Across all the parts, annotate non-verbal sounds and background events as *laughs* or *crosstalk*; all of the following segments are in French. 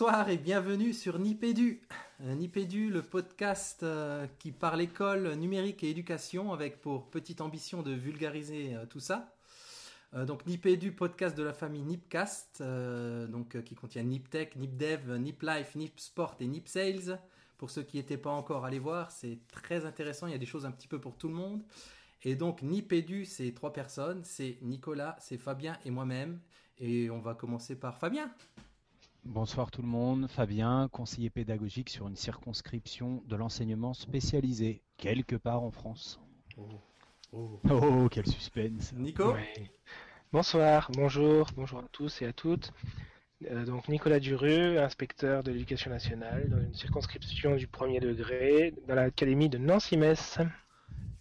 Bonsoir et bienvenue sur Nipédu. Euh, Nipédu, le podcast euh, qui parle école, numérique et éducation avec pour petite ambition de vulgariser euh, tout ça. Donc Nipédu, podcast de la famille Nipcast, donc qui contient Niptech, Nipdev, Niplife, Nipsport et Nipsales. Pour ceux qui n'étaient pas encore allés voir, c'est très intéressant. Il y a des choses un petit peu pour tout le monde. Et donc Nipédu, c'est trois personnes. C'est Nicolas, c'est Fabien et moi-même. Et on va commencer par Fabien. Bonsoir tout le monde, Fabien, conseiller pédagogique sur une circonscription de l'enseignement spécialisé, quelque part en France. Oh, quel suspense. Nico. Ouais. Bonsoir, bonjour, bonjour à tous et à toutes. Euh, donc Nicolas Duru, inspecteur de l'éducation nationale dans une circonscription du premier degré dans l'académie de Nancy-Metz.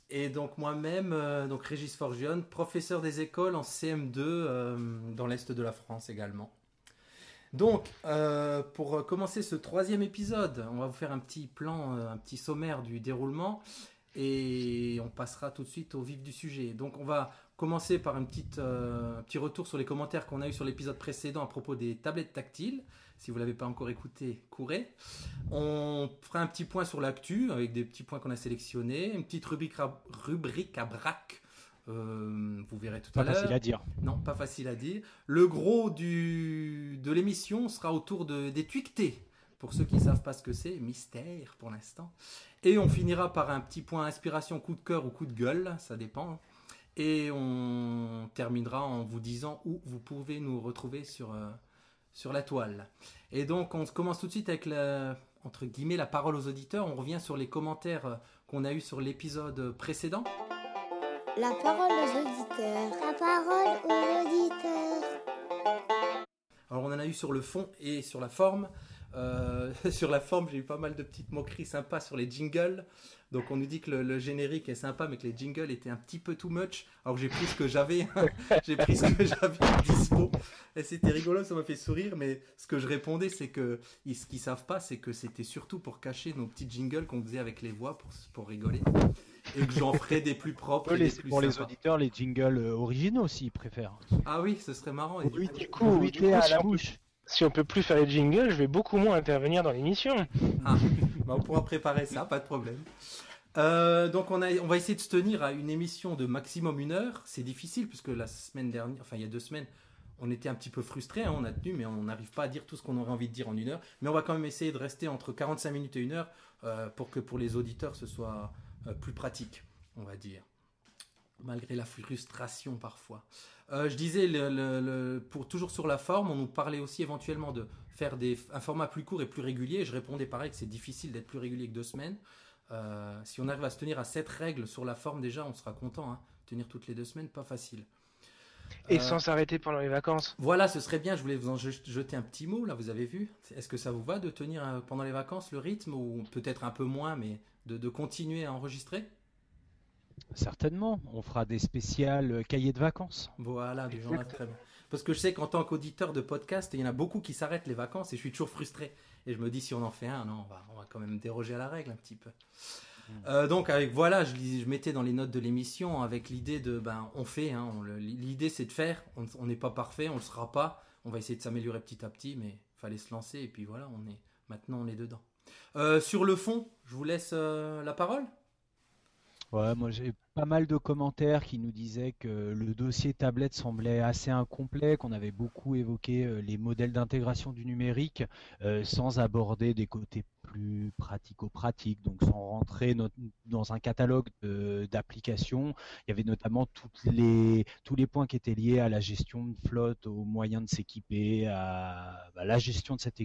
Et donc moi-même, euh, donc Régis Forgione, professeur des écoles en CM2 euh, dans l'Est de la France également. Donc, euh, pour commencer ce troisième épisode, on va vous faire un petit plan, euh, un petit sommaire du déroulement et on passera tout de suite au vif du sujet. Donc, on va commencer par euh, un petit retour sur les commentaires qu'on a eu sur l'épisode précédent à propos des tablettes tactiles. Si vous l'avez pas encore écouté, courez. On fera un petit point sur l'actu avec des petits points qu'on a sélectionnés, une petite rubrique rubrique à braque. Euh, vous verrez tout Pas à l'heure. facile à dire. Non, pas facile à dire. Le gros du, de l'émission sera autour de, des tuiquetés. Pour ceux qui ne savent pas ce que c'est, mystère pour l'instant. Et on finira par un petit point inspiration, coup de cœur ou coup de gueule, ça dépend. Et on terminera en vous disant où vous pouvez nous retrouver sur, euh, sur la toile. Et donc on commence tout de suite avec la, entre guillemets la parole aux auditeurs. On revient sur les commentaires euh, qu'on a eu sur l'épisode précédent. La parole aux auditeurs. La parole aux auditeurs. Alors on en a eu sur le fond et sur la forme. Euh, *laughs* sur la forme, j'ai eu pas mal de petites moqueries sympas sur les jingles. Donc on nous dit que le, le générique est sympa, mais que les jingles étaient un petit peu too much. Alors que j'ai pris ce que j'avais, *laughs* j'ai pris ce que j'avais dispo. Et c'était rigolo, ça m'a fait sourire. Mais ce que je répondais, c'est que ils- ce qu'ils savent pas, c'est que c'était surtout pour cacher nos petits jingles qu'on faisait avec les voix pour, pour rigoler. Et que j'en ferais des plus propres. Eux, et les- des plus pour les auditeurs, les jingles euh, originaux s'ils préfèrent. Ah oui, ce serait marrant. Et Oui, coup- du coup, du coup, à si la on peut- bouche. Si on peut plus faire les jingles, je vais beaucoup moins intervenir dans l'émission. Ah, *laughs* bah on pourra préparer ça, pas de problème. Euh, donc on, a, on va essayer de se tenir à une émission de maximum une heure. C'est difficile puisque la semaine dernière, enfin il y a deux semaines, on était un petit peu frustrés, hein, on a tenu, mais on n'arrive pas à dire tout ce qu'on aurait envie de dire en une heure. Mais on va quand même essayer de rester entre 45 minutes et une heure euh, pour que pour les auditeurs ce soit plus pratique, on va dire. Malgré la frustration parfois. Euh, je disais, le, le- le- pour toujours sur la forme, on nous parlait aussi éventuellement de faire des, un format plus court et plus régulier. Je répondais pareil que c'est difficile d'être plus régulier que deux semaines. Euh, si on arrive à se tenir à cette règle sur la forme déjà, on sera content. Hein. Tenir toutes les deux semaines, pas facile. Et Euh, sans s'arrêter pendant les vacances? Voilà, ce serait bien. Je voulais vous en je- jeter un petit mot là. Vous avez vu Est-ce que ça vous va de tenir euh, pendant les vacances le rythme ou peut-être un peu moins, mais de, de continuer à enregistrer Certainement, on fera des spéciales euh, cahiers de vacances. Voilà, des gens là très bien. Parce que je sais qu'en tant qu'auditeur de podcast, il y en a beaucoup qui s'arrêtent les vacances et je suis toujours frustré. Et je me dis si on en fait un, non, on va, on va quand même déroger à la règle un petit peu. Euh, donc avec voilà, je, je mettais dans les notes de l'émission avec l'idée de ben on fait, hein, l'idée c'est de faire. On on n'est pas parfait, on le sera pas. On va essayer de s'améliorer petit à petit, mais fallait se lancer et puis voilà, on est maintenant on est dedans. Euh, sur le fond, je vous laisse euh, la parole. Pas mal de commentaires qui nous disaient que le dossier tablette semblait assez incomplet, qu'on avait beaucoup évoqué euh, les modèles d'intégration du numérique euh, sans aborder des côtés plus pratico-pratiques, donc sans rentrer dans un catalogue d'applications. Il y avait notamment toutes les, tous les points qui étaient liés à la gestion de flotte, aux moyens de s'équiper, à, la gestion de cet,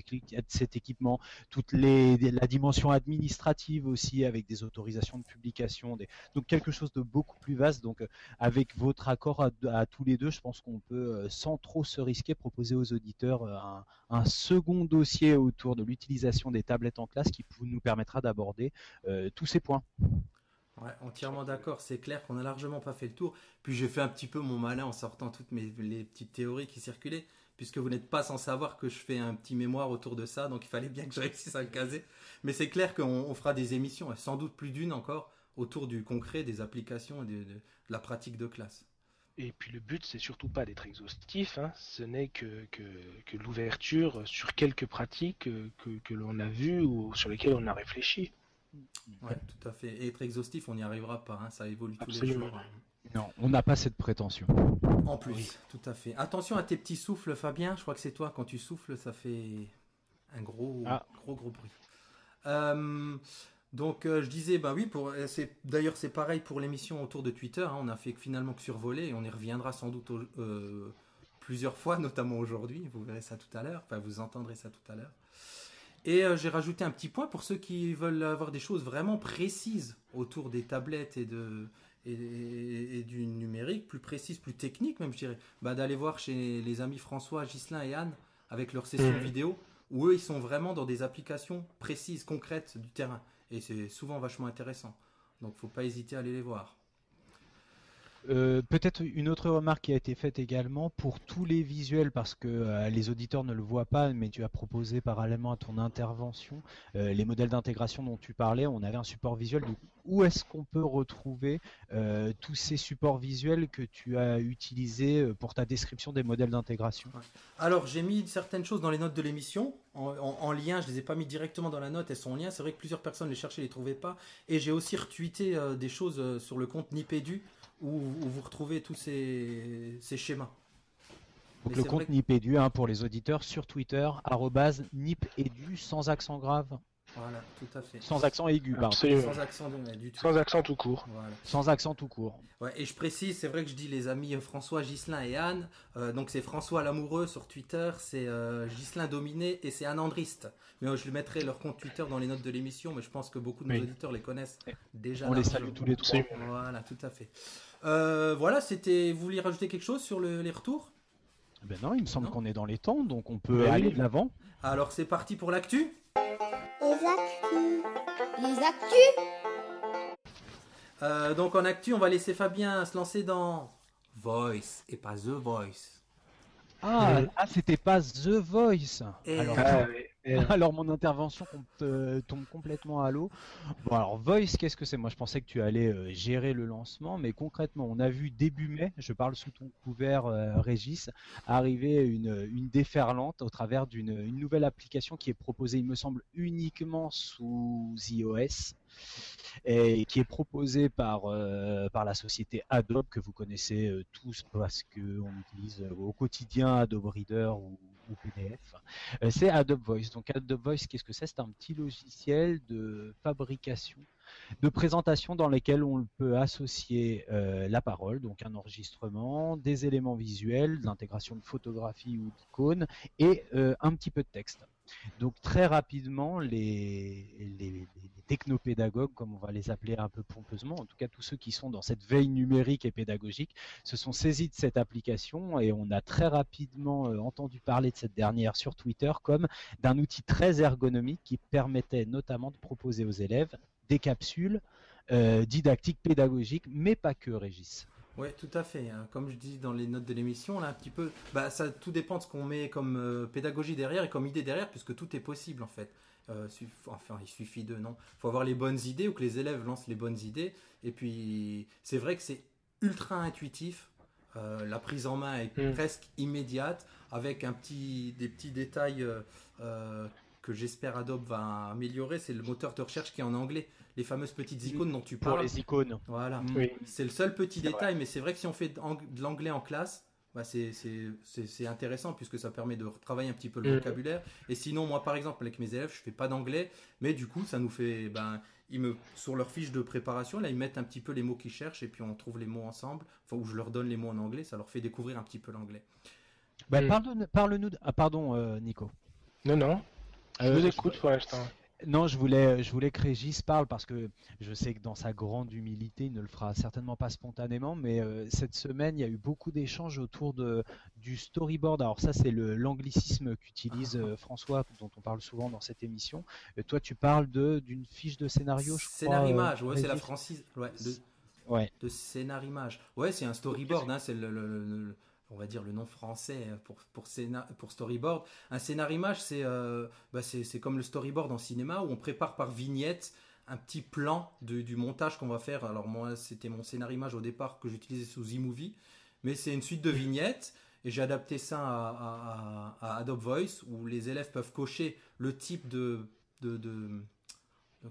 équipement, toutes les, la dimension administrative aussi avec des autorisations de publication, donc quelque chose de beaucoup plus vaste. Donc euh, avec votre accord à, tous les deux, je pense qu'on peut, euh, sans trop se risquer, proposer aux auditeurs euh, un, second dossier autour de l'utilisation des tablettes en classe qui nous permettra d'aborder tous ces points. Ouais, entièrement d'accord. C'est clair qu'on a largement pas fait le tour. Puis j'ai fait un petit peu mon malin en sortant toutes mes les petites théories qui circulaient, puisque vous n'êtes pas sans savoir que je fais un petit mémoire autour de ça, donc il fallait bien que je réussisse à le caser. Mais c'est clair qu'on on fera des émissions, sans doute plus d'une encore, autour du concret, des applications et de, de- de la pratique de classe. Et puis le but, c'est surtout pas d'être exhaustif, hein. ce n'est que, que, l'ouverture sur quelques pratiques que, l'on a vues ou sur lesquelles on a réfléchi. Ouais, tout à fait. Et être exhaustif, on n'y arrivera pas, hein. ça évolue tous les jours. Non, on n'a pas cette prétention. En plus, tout à fait. Attention à tes petits souffles, Fabien. Je crois que c'est toi, quand tu souffles, ça fait un gros, ah. gros, gros bruit. Euh, donc euh, je disais, bah oui, pour, euh, c'est, d'ailleurs c'est pareil pour l'émission autour de Twitter, hein. on a fait finalement que survoler et on y reviendra sans doute euh, plusieurs fois, *laughs* notamment aujourd'hui, vous verrez ça tout à l'heure, enfin vous entendrez ça tout à l'heure. Et j'ai rajouté un petit point pour ceux qui veulent avoir des choses vraiment précises autour des tablettes et, de, et, du numérique, plus précises, plus techniques même je dirais, bah, d'aller voir chez les amis François, Gislain et Anne avec leur session mmh. vidéo, où eux ils sont vraiment dans des applications précises, concrètes du terrain. Et c'est souvent vachement intéressant. Donc faut pas hésiter à aller les voir. Euh, peut-être une autre remarque qui a été faite également pour tous les visuels, parce que euh, les auditeurs ne le voient pas, mais tu as proposé parallèlement à ton intervention euh, les modèles d'intégration dont tu parlais. On avait un support visuel. où est-ce qu'on peut retrouver tous ces supports visuels que tu as utilisés pour ta description des modèles d'intégration? Alors j'ai mis certaines choses dans les notes de l'émission en, lien. Je les ai pas mis directement dans la note. Elles sont en lien. C'est vrai que plusieurs personnes les cherchaient, les trouvaient pas. Et j'ai aussi retweeté des choses sur le compte Nipédu où, vous retrouvez tous ces, schémas. Donc le compte NipEdu hein, pour les auditeurs sur Twitter, NipEdu sans accent grave. Voilà, tout à fait. Sans accent aigu, pardon. Sans accent, du tout. Sans accent tout court. Sans accent tout court. Ouais, et je précise, c'est vrai que je dis les amis François, Gislin et Anne. Euh, donc c'est François l'amoureux sur Twitter, c'est euh, Gislin Dominé et c'est Anne Andriste. Mais euh, je mettrai leur compte Twitter dans les notes de l'émission, mais je pense que beaucoup de nos auditeurs les connaissent déjà. On les salue tous les trois. Voilà, tout à fait. Euh, voilà, c'était. Vous vouliez rajouter quelque chose sur les retours? Eh Ben non, il me semble qu'on est dans les temps, donc on peut aller de l'avant. Alors c'est parti pour l'actu. Les actus. Les actus. Euh, donc en actu, on va laisser Fabien se lancer dans Voice et pas The Voice. Ah, ah c'était pas The Voice. Alors, ah, *laughs* Alors mon intervention euh, tombe complètement à l'eau. Bon alors Voice, qu'est-ce que c'est? Moi je pensais que tu allais euh, gérer le lancement, mais concrètement on a vu début mai, je parle sous ton couvert euh, Régis, arriver une, une déferlante au travers d'une nouvelle application qui est proposée il me semble uniquement sous iOS et qui est proposée par, par la société Adobe que vous connaissez tous parce qu'on utilise au quotidien Adobe Reader ou ou PDF. Euh, c'est Adobe Voice. Donc Adobe Voice, qu'est-ce que c'est? C'est un petit logiciel de fabrication, de présentation dans lequel on peut associer euh, la parole, donc un enregistrement, des éléments visuels, l'intégration de photographie ou d'icônes et euh, un petit peu de texte. Donc très rapidement, les, les, technopédagogues, comme on va les appeler un peu pompeusement, en tout cas tous ceux qui sont dans cette veille numérique et pédagogique, se sont saisis de cette application et on a très rapidement euh, entendu parler de cette dernière sur Twitter comme d'un outil très ergonomique qui permettait notamment de proposer aux élèves des capsules euh, didactiques pédagogiques, mais pas que, Régis. Oui, tout à fait. Hein. Comme je dis dans les notes de l'émission, là, un petit peu, bah, ça tout dépend de ce qu'on met comme euh, pédagogie derrière et comme idée derrière, puisque tout est possible en fait. Euh, enfin, il suffit de non. Il faut avoir les bonnes idées ou que les élèves lancent les bonnes idées. Et puis, c'est vrai que c'est ultra intuitif. Euh, la prise en main est mm. presque immédiate, avec un petit, des petits détails que j'espère Adobe va améliorer. C'est le moteur de recherche qui est en anglais les fameuses petites icônes dont tu parles. Pour les icônes. Voilà. C'est le seul petit détail, mais c'est vrai que si on fait de l'anglais en classe, bah c'est intéressant puisque ça permet de travailler un petit peu le mm. vocabulaire. Et sinon, moi par exemple, avec mes élèves, je fais pas d'anglais, mais du coup, ça nous fait. Ben, ils me, sur leur fiche de préparation, là, ils mettent un petit peu les mots qu'ils cherchent et puis on trouve les mots ensemble. Enfin, où je leur donne les mots en anglais, ça leur fait découvrir un petit peu l'anglais. Bah, mm. Parle-nous. ah, pardon, euh, Nico. Non, non. Je vous écoute pour l'instant. Non, je voulais, je voulais que Régis parle parce que je sais que dans sa grande humilité, il ne le fera certainement pas spontanément, mais euh, cette semaine, il y a eu beaucoup d'échanges autour de, du storyboard. Alors ça, c'est l'anglicisme qu'utilise euh, François, dont on parle souvent dans cette émission. Euh, toi, tu parles d'une fiche de scénario, je Scénarimage, ouais, c'est la francise. Ouais, de, ouais. de scénarimage. Ouais, c'est un storyboard, hein, c'est le on va dire le nom français pour, pour, pour storyboard. Un scénarimage, euh, bah, c'est comme le storyboard en cinéma où on prépare par vignette un petit plan de, du montage qu'on va faire. Alors moi, c'était mon scénarimage au départ que j'utilisais sous eMovie. mais c'est une suite de vignettes. Et j'ai adapté ça à, Adobe Voice où les élèves peuvent cocher le type de, de, de,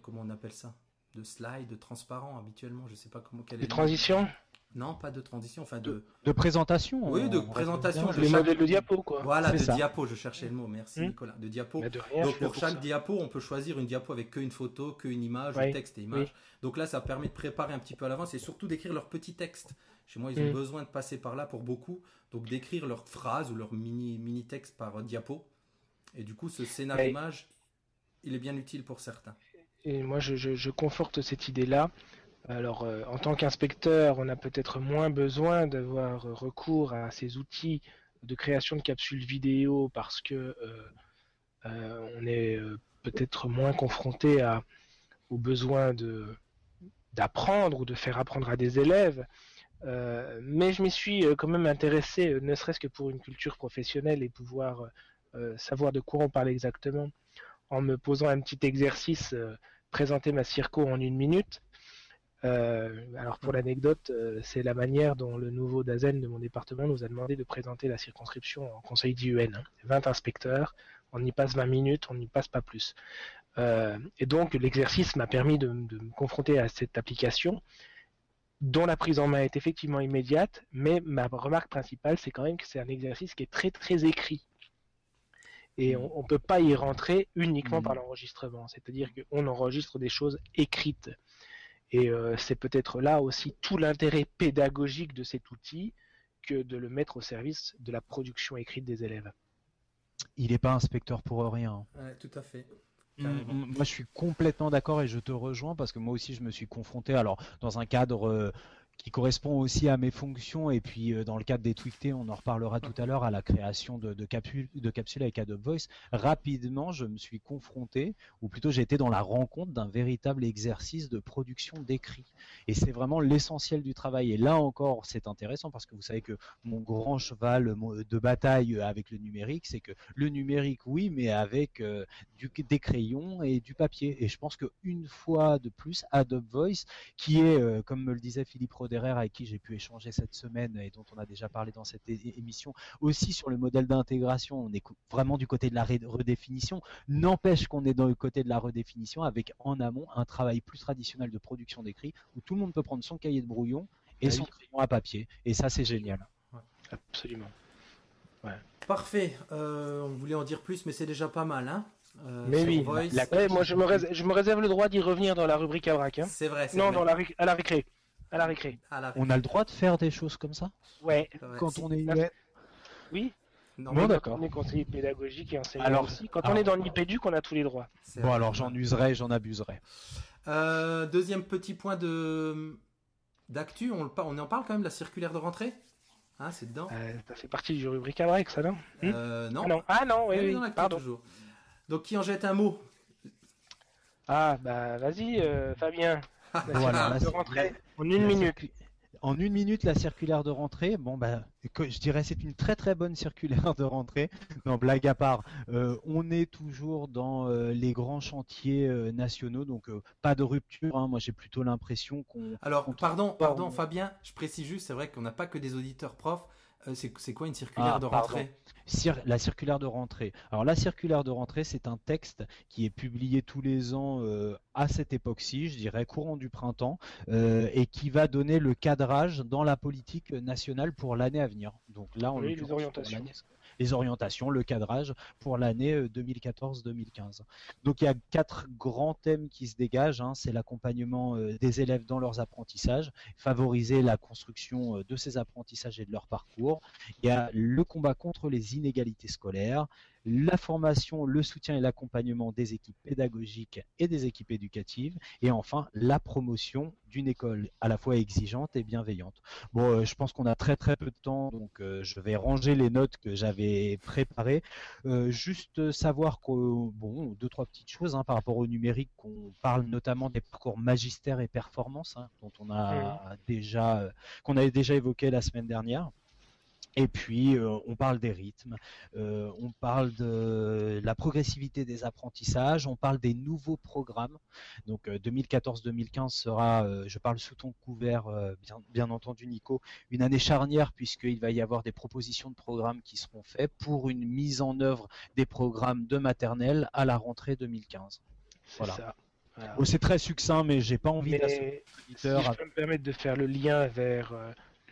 comment on appelle ça? De slide, de transparent habituellement. Je sais pas comment quelle est. transition. Non, pas de transition, enfin de. De présentation. Oui, de présentation. Les modèles de diapo, quoi. Voilà, de diapo, je cherchais le mot, merci hmm. Nicolas. De diapo. Donc pour chaque diapo, on peut choisir une diapo avec qu'une photo, qu'une image, un texte et image. Donc là, ça permet de préparer un petit peu à l'avance et surtout d'écrire leur petit texte. Chez moi, ils ont hmm. besoin de passer par là pour beaucoup. Donc d'écrire leurs phrases ou leur mini, mini texte par diapo. Et du coup, ce scénario image, il est bien utile pour certains. Et moi, je, je conforte cette idée-là. Alors, euh, en tant qu'inspecteur, on a peut-être moins besoin d'avoir recours à ces outils de création de capsules vidéo parce que euh, euh, on est peut-être moins confronté à, aux besoins d'apprendre ou de faire apprendre à des élèves. mais je m'y suis quand même intéressé, ne serait-ce que pour une culture professionnelle et pouvoir savoir de quoi on parle exactement, en me posant un petit exercice, présenter ma circo en une minute. Euh, alors pour l'anecdote, euh, c'est la manière dont le nouveau DAZEN de mon département nous a demandé de présenter la circonscription en conseil d'IUN. 20 inspecteurs, on y passe 20 minutes, on n'y passe pas plus. Euh, et donc l'exercice m'a permis de, me confronter à cette application dont la prise en main est effectivement immédiate, mais ma remarque principale, c'est quand même que c'est un exercice qui est très très écrit. Et on ne peut pas y rentrer uniquement mmh. par l'enregistrement, c'est-à-dire qu'on enregistre des choses écrites. Et euh, c'est peut-être là aussi tout l'intérêt pédagogique de cet outil que de le mettre au service de la production écrite des élèves. Il n'est pas inspecteur pour rien. tout à fait. Mm, mm, moi, je suis complètement d'accord et je te rejoins parce que moi aussi, je me suis confronté, alors dans un cadre euh, qui correspond aussi à mes fonctions. Et puis, euh, dans le cadre des tweetés, on en reparlera tout à l'heure à la création de, de, capsules, de capsules avec Adobe Voice. Rapidement, je me suis confronté, ou plutôt j'ai été dans la rencontre d'un véritable exercice de production d'écrit. Et c'est vraiment l'essentiel du travail. Et là encore, c'est intéressant parce que vous savez que mon grand cheval de bataille avec le numérique, c'est que le numérique, oui, mais avec euh, des crayons et du papier. Et je pense qu'une fois de plus, Adobe Voice, qui est, euh, comme me le disait Philippe derrière avec qui j'ai pu échanger cette semaine et dont on a déjà parlé dans cette émission, aussi sur le modèle d'intégration. On est vraiment du côté de la redéfinition. N'empêche qu'on est dans le côté de la redéfinition avec en amont un travail plus traditionnel de production d'écrit où tout le monde peut prendre son cahier de brouillon et ah son crayon à papier. Et ça, c'est génial. Absolument. Parfait. Euh, on voulait en dire plus, mais c'est déjà pas mal. Hein euh, mais oui, moi je me, réserve, je me, réserve, le droit d'y revenir dans la rubrique à Hein. C'est vrai. Non, Dans la, à la récré à la récré. On a le droit de faire des choses comme ça? Ouais. Quand on est. Oui. Non, d'accord. On est conseiller pédagogique et enseignant alors, aussi. Quand on est dans l'IPDUC, on a tous les droits. Bon, alors j'en userai, j'en abuserai. Euh, deuxième petit point de d'actu, on, on en parle quand même la circulaire de rentrée? Hein, c'est dedans? Euh, ça fait partie du rubrique à break, ça, non? Euh, Non. Ah non, ah, non oui, pardon. Toujours. Donc, qui en jette un mot? Ah, bah, vas-y, euh, Fabien. Voilà, de rentrée. En une minute. En une minute, la circulaire de rentrée, bon ben, je dirais c'est une très très bonne circulaire de rentrée. Non, blague à part, euh, on est toujours dans euh, les grands chantiers euh, nationaux, donc pas de rupture. Hein. Moi, j'ai plutôt l'impression qu'on. Alors, pardon, pardon, Fabien, je précise juste, c'est vrai qu'on n'a pas que des auditeurs profs. C'est quoi une circulaire ah, de rentrée? La circulaire de rentrée. Alors la circulaire de rentrée, c'est un texte qui est publié tous les ans euh, à cette époque-ci, je dirais courant du printemps, euh, et qui va donner le cadrage dans la politique nationale pour l'année à venir. Donc là, on oui, les orientations les orientations, le cadrage pour l'année 2014-2015. Euh, Donc il y a quatre grands thèmes qui se dégagent. Hein. C'est l'accompagnement euh, des élèves dans leurs apprentissages, favoriser la construction euh, de ces apprentissages et de leur parcours. Il y a le combat contre les inégalités scolaires, la formation, le soutien et l'accompagnement des équipes pédagogiques et des équipes éducatives, et enfin la promotion d'une école à la fois exigeante et bienveillante. Bon, euh, je pense qu'on a très très peu de temps, donc euh, je vais ranger les notes que j'avais préparées. Euh, juste savoir que, bon, deux trois petites choses hein, par rapport au numérique, qu'on parle notamment des parcours magistère et performance, hein, dont on a déjà, qu'on avait déjà évoqué la semaine dernière. Et puis, euh, on parle des rythmes, euh, on parle de la progressivité des apprentissages, on parle des nouveaux programmes. Donc, 2014-2015 sera, je parle sous ton couvert, bien, bien, entendu, Nico, une année charnière puisqu'il va y avoir des propositions de programmes qui seront faites pour une mise en œuvre des programmes de maternelle à la rentrée 2015. Voilà. Ça. c'est très succinct, mais j'ai pas envie d'assurer. Si je peux me permettre de faire le lien vers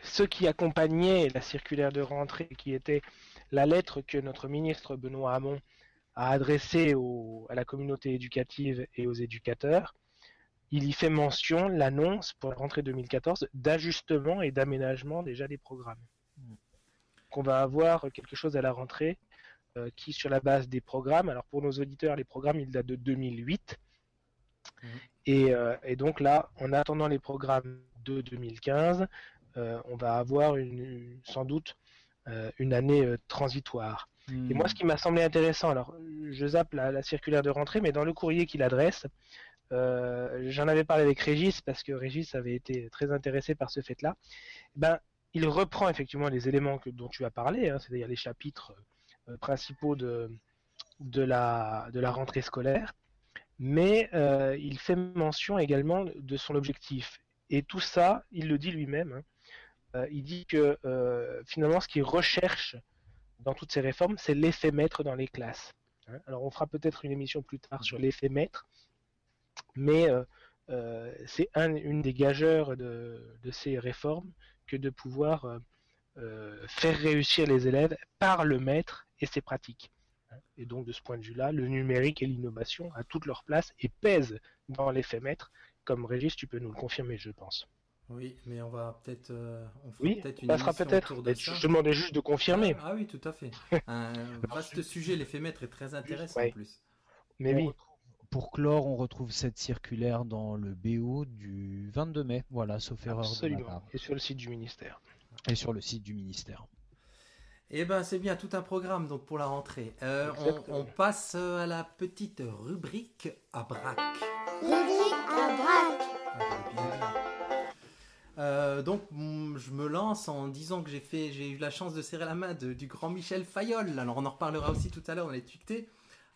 ce qui accompagnait la circulaire de rentrée, qui était la lettre que notre ministre Benoît Hamon a adressée à la communauté éducative et aux éducateurs, il y fait mention, l'annonce pour la rentrée 2014, d'ajustement et d'aménagement déjà des programmes. Qu'on va avoir quelque chose à la rentrée euh, qui, sur la base des programmes, alors pour nos auditeurs, les programmes, ils datent de 2008. Mmh. Euh, et, donc là, en attendant les programmes de 2015, euh, on va avoir une, sans doute euh, une année euh, transitoire. Et moi, ce qui m'a semblé intéressant, alors je zappe la, circulaire de rentrée, mais dans le courrier qu'il adresse, j'en avais parlé avec Régis parce que Régis avait été très intéressé par ce fait-là. Ben, il reprend effectivement les éléments que, dont tu as parlé, hein, c'est-à-dire les chapitres principaux de, de, la, de la rentrée scolaire, mais il fait mention également de son objectif. Et tout ça, il le dit lui-même, hein, euh, il dit que euh, finalement, ce qu'il recherche dans toutes ces réformes, c'est l'effet maître dans les classes. Hein? Alors, on fera peut-être une émission plus tard sur l'effet maître, mais euh, c'est une des gageurs de, ces réformes que de pouvoir faire réussir les élèves par le maître et ses pratiques. Hein? Et donc, de ce point de vue-là, le numérique et l'innovation a toute leur place et pèsent dans l'effet maître, comme Régis, tu peux nous le confirmer, je pense. Oui, mais on va peut-être. Euh, oui, peut-être une sera peut-être. Je demandais juste de confirmer. Ah, oui, tout à fait. *laughs* Un vaste sujet, l'effet maître est très intéressant en plus. Mais oui. Pour clore, on retrouve cette circulaire dans le BO du 22 mai, voilà, sauf erreur Absolument. Et sur le site du ministère. Et sur le site du ministère. Eh ben, c'est bien, tout un programme donc pour la rentrée. Euh, on, passe à la petite rubrique à braque. Rubrique à braque. Euh, donc mm, je me lance en disant que j'ai eu la chance de serrer la main du grand Michel Fayol. Alors on en reparlera aussi tout à l'heure, est tucté.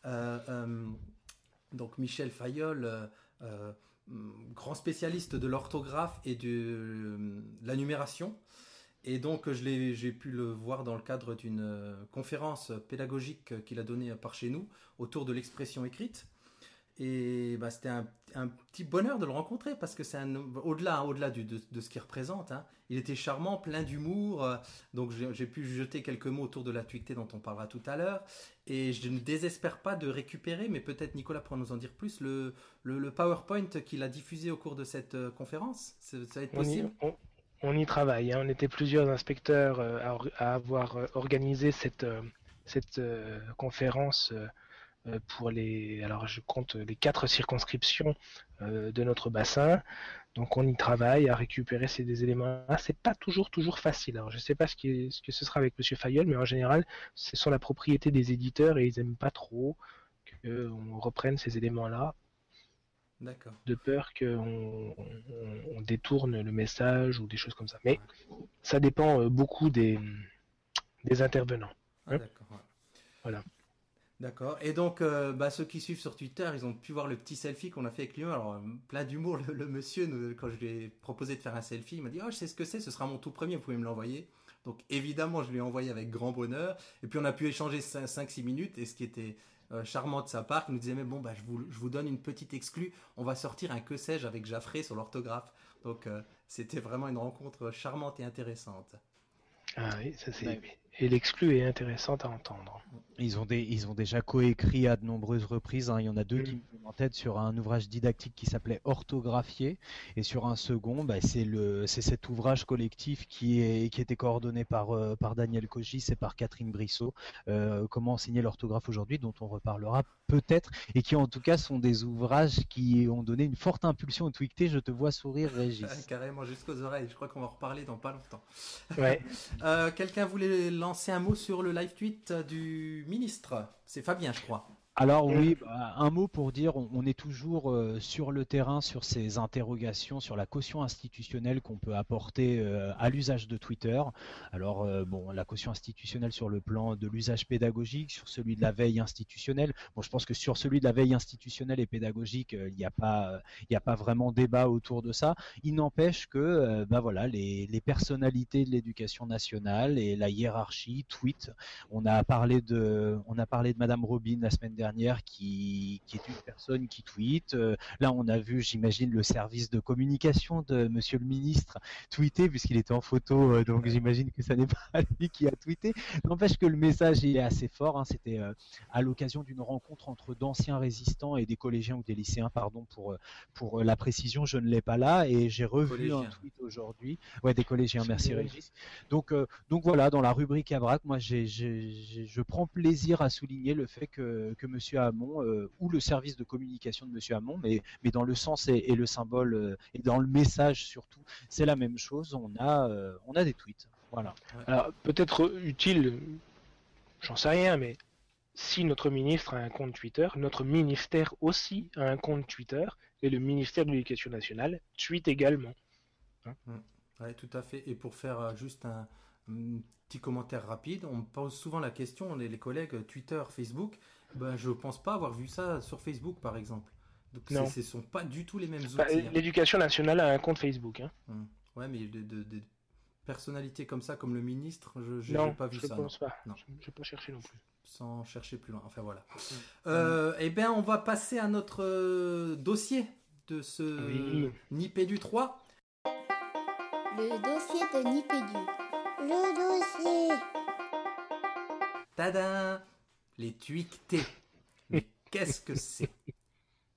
Euh, euh, donc Michel Fayol, mm, grand spécialiste de l'orthographe et de, la numération. Et donc j'ai pu le voir dans le cadre d'une conférence pédagogique qu'il a donnée par chez nous autour de l'expression écrite. Et bah, c'était un, petit bonheur de le rencontrer parce que c'est au-delà, au-delà de, de, ce qu'il représente. Hein. il était charmant, plein d'humour. Euh, donc j'ai pu jeter quelques mots autour de la tuité dont on parlera tout à l'heure. Et je ne désespère pas de récupérer, mais peut-être Nicolas pourra nous en dire plus, le, le, PowerPoint qu'il a diffusé au cours de cette euh, conférence. Ça, va être possible? on y, travaille. Hein. On était plusieurs inspecteurs euh, à, avoir organisé cette, cette conférence pour les, alors je compte les quatre circonscriptions euh, de notre bassin. Donc on y travaille à récupérer ces des éléments-là. C'est pas toujours toujours facile. Alors je sais pas ce, qui ce que ce sera avec Monsieur Fayol, mais en général, ce sont la propriété des éditeurs et ils aiment pas trop qu'on reprenne ces éléments-là. D'accord. De peur qu'on on, détourne le message ou des choses comme ça. Mais ça dépend euh, beaucoup des, des intervenants. Ah, d'accord. Voilà. D'accord. Et donc, euh, bah, ceux qui suivent sur Twitter, ils ont pu voir le petit selfie qu'on a fait avec lui. Alors, euh, plein d'humour, *laughs* le, monsieur, quand je lui ai proposé de faire un selfie, il m'a dit Oh, je sais ce que c'est, ce sera mon tout premier, vous pouvez me l'envoyer. Donc, évidemment, je lui ai envoyé avec grand bonheur. Et puis, on a pu échanger 5-6 minutes. Et ce qui était euh, charmant de sa part, il nous disait Mais bon, bah, je, vous, je vous donne une petite exclue. On va sortir un que sais-je avec Jaffré sur l'orthographe. Donc, c'était vraiment une rencontre charmante et intéressante. Ah oui, ça c'est. Et l'exclu est intéressante à entendre. Ils ont, des, ils ont déjà coécrit à de nombreuses reprises. Hein. Il y en a deux qui me viennent en tête sur un ouvrage didactique qui s'appelait Orthographier. Et sur un second, bah, c'est, le, c'est cet ouvrage collectif qui, est, qui était coordonné par, euh, par Daniel Cogis et par Catherine Brissot. Euh, comment enseigner l'orthographe aujourd'hui, dont on reparlera peut-être. Et qui en tout cas sont des ouvrages qui ont donné une forte impulsion au Twicté. Je te vois sourire, Régis. *laughs* Carrément jusqu'aux oreilles. Je crois qu'on va en reparler dans pas longtemps. Ouais. *laughs* euh, quelqu'un voulait lancer un mot sur le live tweet du ministre. C'est Fabien, je crois. Alors oui, bah, un mot pour dire, on, est toujours euh, sur le terrain sur ces interrogations sur la caution institutionnelle qu'on peut apporter euh, à l'usage de Twitter. Alors euh, bon, la caution institutionnelle sur le plan de l'usage pédagogique, sur celui de la veille institutionnelle. Bon, je pense que sur celui de la veille institutionnelle et pédagogique, il n'y a pas, il n'y a pas vraiment débat autour de ça. Il n'empêche que, bah voilà, les, les personnalités de l'éducation nationale et la hiérarchie tweetent. On a parlé de, on a parlé de Madame Robin la semaine dernière dernière qui, est une personne qui tweet. Euh, là, on a vu, j'imagine, le service de communication de Monsieur le ministre tweeter puisqu'il était en photo, euh, donc j'imagine que ça n'est *laughs* pas lui qui a tweeté. N'empêche que le message est assez fort. Hein. C'était euh, à l'occasion d'une rencontre entre d'anciens résistants et des collégiens ou des lycéens, pardon pour pour la précision, je ne l'ai pas là et j'ai revu un tweet aujourd'hui. Ouais, des collégiens. Merci Régis. Donc donc voilà, dans la rubrique Abrac, moi j'ai, je prends plaisir à souligner le fait que, que Monsieur Hamon euh, ou le service de communication de Monsieur Hamon, mais, mais dans le sens et, le symbole euh, et dans le message surtout, c'est la même chose. On a, euh, on a des tweets. Voilà. Alors peut-être utile, j'en sais rien, mais si notre ministre a un compte Twitter, notre ministère aussi a un compte Twitter et le ministère de l'Éducation nationale tweet également. Hein oui, tout à fait. Et pour faire juste un, petit commentaire rapide, on pose souvent la question, les, les collègues Twitter, Facebook, ben, je pense pas avoir vu ça sur Facebook, par exemple. Donc, ce ne sont pas du tout les mêmes bah, outils. Hein. L'éducation nationale a un compte Facebook. Hein. Hum. Ouais, mais de, personnalités comme ça, comme le ministre, je n'ai pas vu je ça. Pense pas. Non, je ne vais pas chercher non plus. Sans chercher plus loin. Enfin voilà. Euh, eh bien, on va passer à notre euh, dossier de ce Nipédu 3. Le dossier de Nipédu. Le dossier. Tada les tweetés. Mais qu'est-ce que c'est?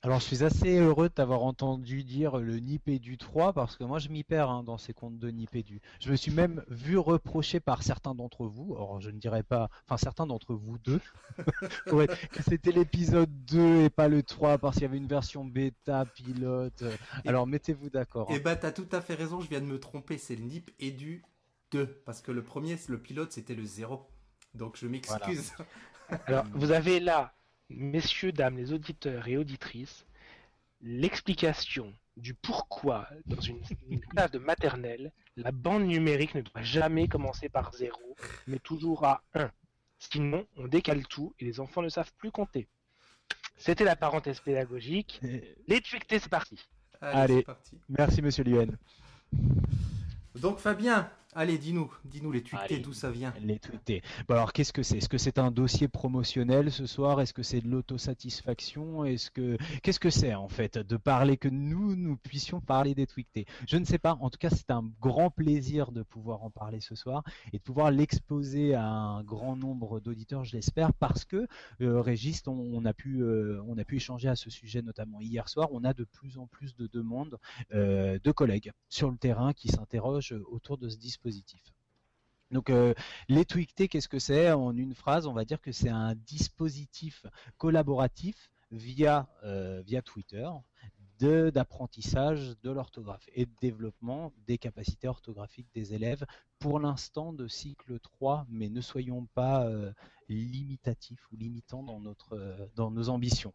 Alors je suis assez heureux de t'avoir entendu dire le Nipédu 3 parce que moi je m'y perds hein, dans ces comptes de Nipédu. Je me suis même vu reprocher par certains d'entre vous, or je ne dirais pas, enfin certains d'entre vous deux, *laughs* que c'était l'épisode 2 et pas le 3 parce qu'il y avait une version bêta pilote. Alors mettez-vous d'accord. Hein. Eh bah t'as tout à fait raison, je viens de me tromper, c'est le Nipédu 2 parce que le premier, le pilote c'était le 0. Donc je m'excuse. *laughs* Alors, vous avez là, messieurs, dames, les auditeurs et auditrices, l'explication du pourquoi, dans une, classe de maternelle, la bande numérique ne doit jamais commencer par 0, mais toujours à 1. Sinon, on décale tout et les enfants ne savent plus compter. C'était la parenthèse pédagogique. Les c'est parti. Allez, parti. merci monsieur Luen. Donc Fabien, Allez, dis-nous, dis-nous les tweetés, d'où ça vient. Les tweetés. Bon alors, qu'est-ce que c'est? Est-ce que c'est un dossier promotionnel ce soir? Est-ce que c'est de l'autosatisfaction? Est-ce que qu'est-ce que c'est en fait de parler que nous nous puissions parler des tweetés? Je ne sais pas. En tout cas, c'est un grand plaisir de pouvoir en parler ce soir et de pouvoir l'exposer à un grand nombre d'auditeurs, je l'espère, parce que euh, Régis, on, a pu euh, on a pu échanger à ce sujet notamment hier soir. On a de plus en plus de demandes euh, de collègues sur le terrain qui s'interrogent autour de ce dispositif Donc euh, les qu'est-ce que c'est? En une phrase, on va dire que c'est un dispositif collaboratif via, euh, via Twitter d'apprentissage de, l'orthographe et de développement des capacités orthographiques des élèves, pour l'instant de cycle 3, mais ne soyons pas euh, limitatifs ou limitants dans nos ambitions.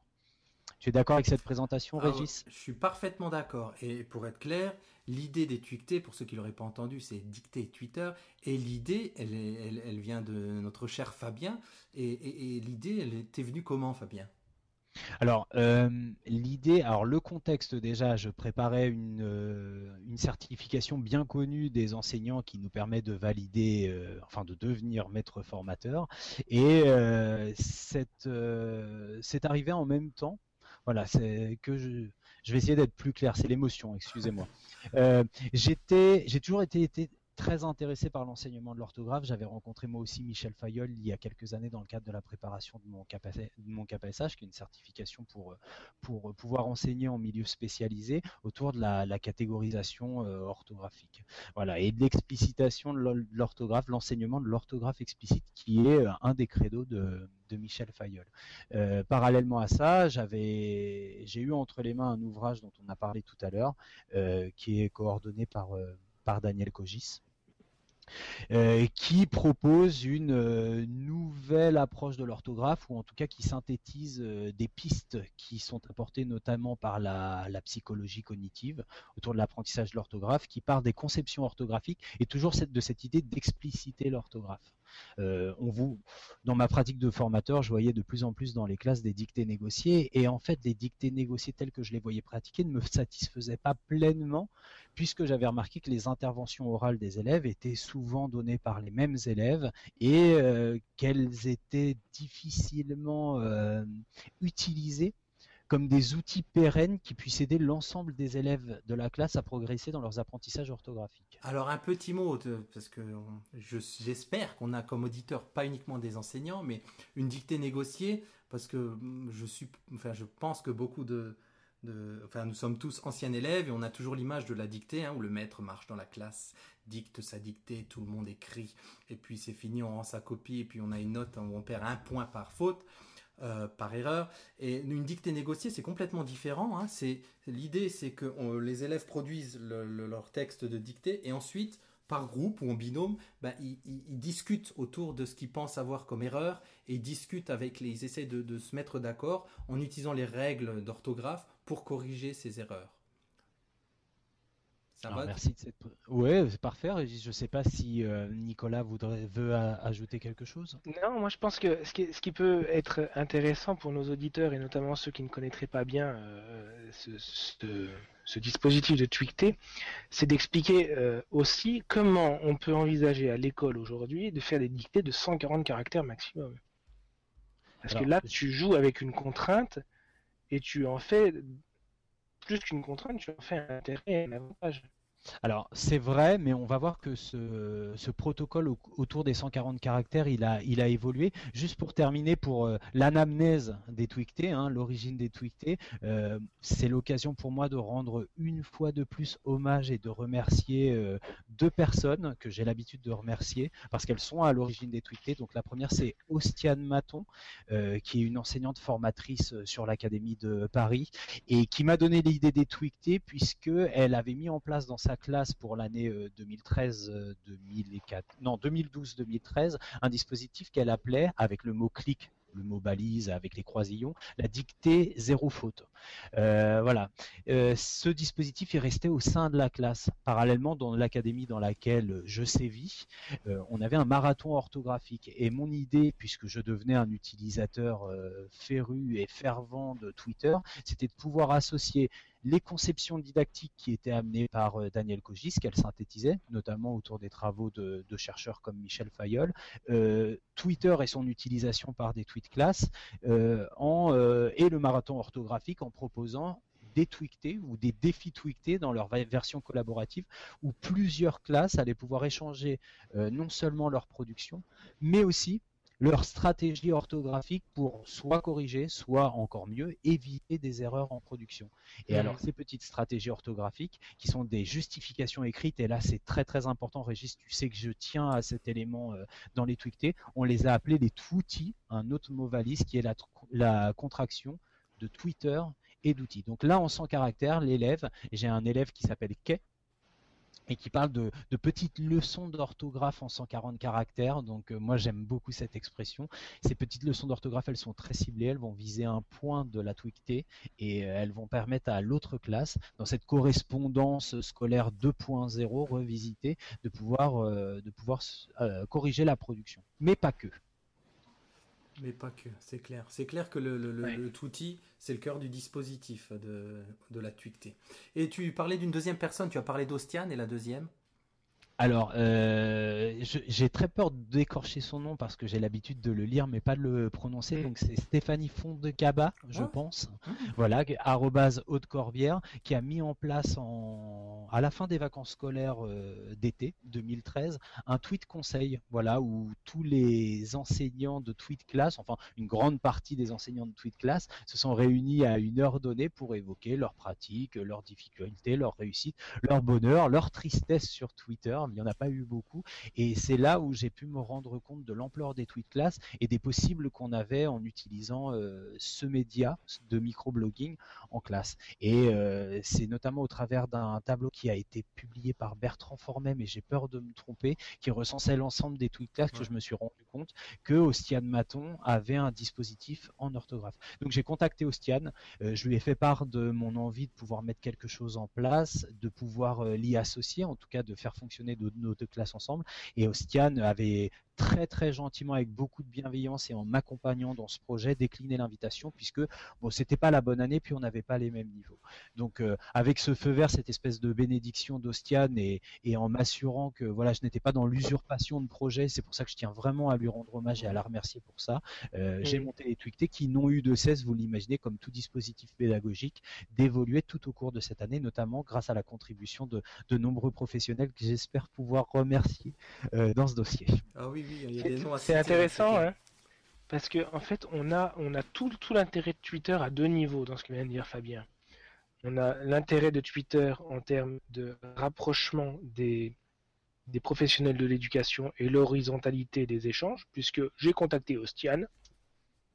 Tu es d'accord avec cette présentation, ah Régis Je suis parfaitement d'accord. Et pour être clair, l'idée des tweetés, pour ceux qui ne l'auraient pas entendu, c'est dicter Twitter. Et l'idée, elle, elle, vient de notre cher Fabien. Et, l'idée, elle était venue comment, Fabien? Alors euh, l'idée, alors le contexte déjà, je préparais une, euh, une, certification bien connue des enseignants qui nous permet de valider, euh, enfin de devenir maître formateur, et c'est arrivé en même temps voilà, c'est que je, vais essayer d'être plus clair. C'est l'émotion, excusez-moi. Euh, j'étais, j'ai toujours été, été très intéressé par l'enseignement de l'orthographe. J'avais rencontré moi aussi Michel Fayol il y a quelques années dans le cadre de la préparation de mon, KPSH, qui est une certification pour, pour pouvoir enseigner en milieu spécialisé autour de la, catégorisation euh, orthographique. Voilà, et de l'explicitation de l'orthographe, l'enseignement de l'orthographe explicite, qui est euh, un des credos de, Michel Fayol. Euh, parallèlement à ça, j'avais, j'ai eu entre les mains un ouvrage dont on a parlé tout à l'heure, qui est coordonné par par Daniel Cogis, Euh, qui propose une euh, nouvelle approche de l'orthographe ou en tout cas qui synthétise euh, des pistes qui sont apportées notamment par la, psychologie cognitive autour de l'apprentissage de l'orthographe qui part des conceptions orthographiques et toujours de cette idée d'expliciter l'orthographe. Euh, dans ma pratique de formateur, je voyais de plus en plus dans les classes des dictées négociées, et en fait, les dictées négociées telles que je les voyais pratiquer ne me *laughs* satisfaisaient pas pleinement, puisque j'avais remarqué que les interventions orales des élèves étaient souvent données par les mêmes élèves et euh, qu'elles étaient difficilement euh, utilisées comme des outils pérennes qui puissent aider l'ensemble des élèves de la classe à progresser dans leurs apprentissages orthographiques. Alors un petit mot, parce que j'espère qu'on a comme auditeur pas uniquement des enseignants, mais une dictée négociée, parce que je, suis, enfin, je pense que beaucoup de, enfin, nous sommes tous anciens élèves et on a toujours l'image de la dictée, hein, où le maître marche dans la classe, dicte sa dictée, tout le monde écrit, et puis c'est fini, on rend sa copie, et puis on a une note où on perd un point par faute. Euh, par erreur. Et une dictée négociée, c'est complètement différent. Hein. C'est l'idée, c'est que les élèves produisent leur texte de dictée et ensuite, par groupe ou en binôme, bah, ils, discutent autour de ce qu'ils pensent avoir comme erreur et ils discutent avec les, ils essaient de se mettre d'accord en utilisant les règles d'orthographe pour corriger ces erreurs merci de cette. Ouais, c'est parfait. Je ne sais pas si euh, Nicolas voudrait veut ajouter quelque chose. Non, moi je pense que ce qui, ce qui, peut être intéressant pour nos auditeurs et notamment ceux qui ne connaîtraient pas bien euh, ce, dispositif de Twicté, c'est d'expliquer euh, aussi comment on peut envisager à l'école aujourd'hui de faire des dictées de 140 caractères maximum. Parce que là, tu joues avec une contrainte et tu en fais plus qu'une contrainte, tu en fais un intérêt et un avantage. Alors c'est vrai, mais on va voir que ce, protocole autour des 140 caractères, il a, évolué. Juste pour terminer, pour euh, l'anamnèse des tweetés, hein, l'origine des tweetés, euh, c'est l'occasion pour moi de rendre une fois de plus hommage et de remercier euh, deux personnes que j'ai l'habitude de remercier parce qu'elles sont à l'origine des tweetés. Donc la première c'est Ostiane Maton, qui est une enseignante formatrice sur l'Académie de Paris et qui m'a donné l'idée des tweetés puisque elle avait mis en place dans sa classe pour l'année 2013 euh, 2004 euh, non 2012-2013 un dispositif qu'elle appelait avec le mot clic le mot balise avec les croisillons, la dictée zéro faute. Euh, voilà. ce dispositif est resté au sein de la classe. Parallèlement, dans l'académie dans laquelle je sévis, on avait un marathon orthographique. Et mon idée, puisque je devenais un utilisateur féru et fervent de Twitter, c'était de pouvoir associer les conceptions didactiques qui étaient amenées par euh, Daniel Cogis, qu'elle synthétisait, notamment autour des travaux de, chercheurs comme Michel Fayol, euh, Twitter et son utilisation par des tweet classes, euh, et le marathon orthographique en proposant des tweetés ou des défis tweetés dans leur version collaborative où plusieurs classes allaient pouvoir échanger non seulement leur production, mais aussi leur stratégie orthographique pour soit corriger, soit encore mieux, éviter des erreurs en production. Et mmh. alors ces petites stratégies orthographiques qui sont des justifications écrites, et là c'est très très important, Régis, tu sais que je tiens à cet élément euh, dans les tweetés, on les a appelés des twooties, un autre mot valise qui est la, la contraction de Twitter et d'outils. Donc là, en 100 caractères, l'élève, j'ai un élève qui s'appelle Kay, et qui parle de, petites leçons d'orthographe en 140 caractères. Donc euh, moi j'aime beaucoup cette expression. Ces petites leçons d'orthographe, elles sont très ciblées, elles vont viser un point de la TWICT et euh, elles vont permettre à l'autre classe, dans cette correspondance scolaire 2.0 revisitée, de pouvoir, euh, de pouvoir corriger la production. Mais pas que. Mais pas que, c'est clair. C'est clair que le, le, le, c'est le cœur du dispositif de, de la TWICT. Et tu parlais d'une deuxième personne, tu as parlé d'Ostiane et la deuxième? Alors, euh, j'ai très peur d'écorcher son nom parce que j'ai l'habitude de le lire mais pas de le prononcer. Mm. Donc c'est Stéphanie Fondecaba, je ah. pense. Mm. Voilà, arrobase Haute Corbière, qui a mis en place en, à la fin des vacances scolaires euh, d'été 2013 un tweet conseil, voilà, où tous les enseignants de tweet class, enfin une grande partie des enseignants de tweet class, se sont réunis à une heure donnée pour évoquer leurs pratiques, leurs difficultés, leurs réussites, leur bonheur, leur tristesse sur Twitter il n'y en a pas eu beaucoup. Et c'est là où j'ai pu me rendre compte de l'ampleur des tweets class et des possibles qu'on avait en utilisant euh, ce média de microblogging en classe. Et euh, c'est notamment au travers d'un tableau qui a été publié par Bertrand Formet, mais j'ai peur de me tromper, qui recensait l'ensemble des tweeters que je me suis rendu compte que Ostian Maton avait un dispositif en orthographe. Donc j'ai contacté Ostian, euh, je lui ai fait part de mon envie de pouvoir mettre quelque chose en place, de pouvoir l'y associer, en tout cas de faire fonctionner nos deux classes ensemble. Et Ostian avait très très gentiment, avec beaucoup de bienveillance et en m'accompagnant dans ce projet, décliné l'invitation puisque bon, c'était pas la bonne année puis on n'avait pas les mêmes niveaux. Donc euh, avec ce feu vert, cette espèce de bénédiction d'Ostian et, et, en m'assurant que voilà, je n'étais pas dans l'usurpation de projet, c'est pour ça que je tiens vraiment à lui rendre hommage et à la remercier pour ça. Euh, j'ai monté les Twictés qui n'ont eu de cesse, vous l'imaginez, comme tout dispositif pédagogique, d'évoluer tout au cours de cette année, notamment grâce à la contribution de, de nombreux professionnels que j'espère pouvoir remercier euh, dans ce dossier. Ah oui, c'est intéressant, hein, parce que en fait, on a, on a tout, tout l'intérêt de Twitter à deux niveaux dans ce que vient de dire Fabien. On a l'intérêt de Twitter en termes de rapprochement des, des professionnels de l'éducation et l'horizontalité des échanges, puisque j'ai contacté Ostian,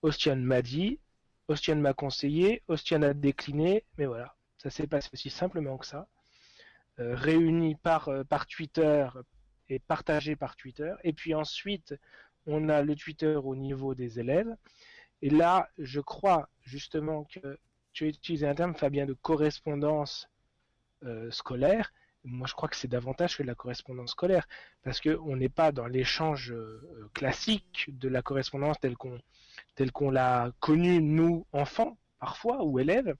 Ostian m'a dit, Ostian m'a conseillé, Ostian a décliné, mais voilà, ça s'est passé aussi simplement que ça. Euh, réunis par, euh, par Twitter, et partagé par Twitter. Et puis ensuite, on a le Twitter au niveau des élèves. Et là, je crois justement que tu as utilisé un terme, Fabien, de correspondance euh, scolaire. Moi, je crois que c'est davantage que de la correspondance scolaire, parce qu'on n'est pas dans l'échange euh, classique de la correspondance telle qu'on l'a connue, nous, enfants, parfois, ou élèves,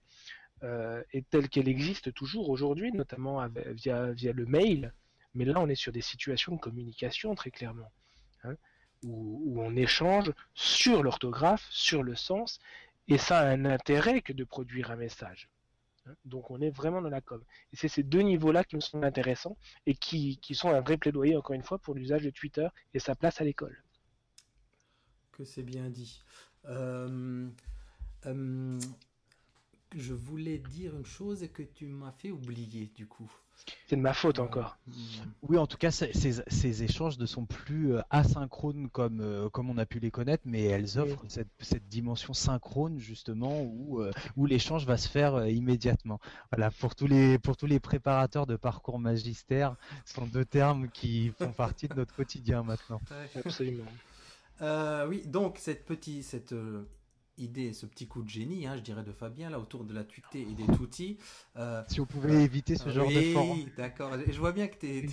euh, et telle qu'elle existe toujours aujourd'hui, notamment via, via le mail. Mais là, on est sur des situations de communication très clairement, hein, où, on échange sur l'orthographe, sur le sens, et ça a un intérêt que de produire un message. Hein. Donc on est vraiment dans la com. Et c'est ces deux niveaux-là qui me semblent intéressants et qui, sont un vrai plaidoyer, encore une fois, pour l'usage de Twitter et sa place à l'école. Que c'est bien dit. Euh, euh, je voulais dire une chose que tu m'as fait oublier du coup. C'est de ma faute encore. Oui, en tout cas, ces, échanges ne sont plus euh, asynchrones comme, euh, comme on a pu les connaître, mais elles offrent cette, dimension synchrone justement où, euh, où l'échange va se faire immédiatement. Voilà, pour tous, les, pour tous les préparateurs de parcours magistère, ce sont deux termes qui font partie de notre quotidien maintenant. Absolument. oui, donc cette petite, cette idée, ce petit coup de génie, hein, je dirais, de Fabien, là, autour de la tuité et des toutis. Euh, si on pouvait éviter ce genre de forme. d'accord. Je vois bien que tu es...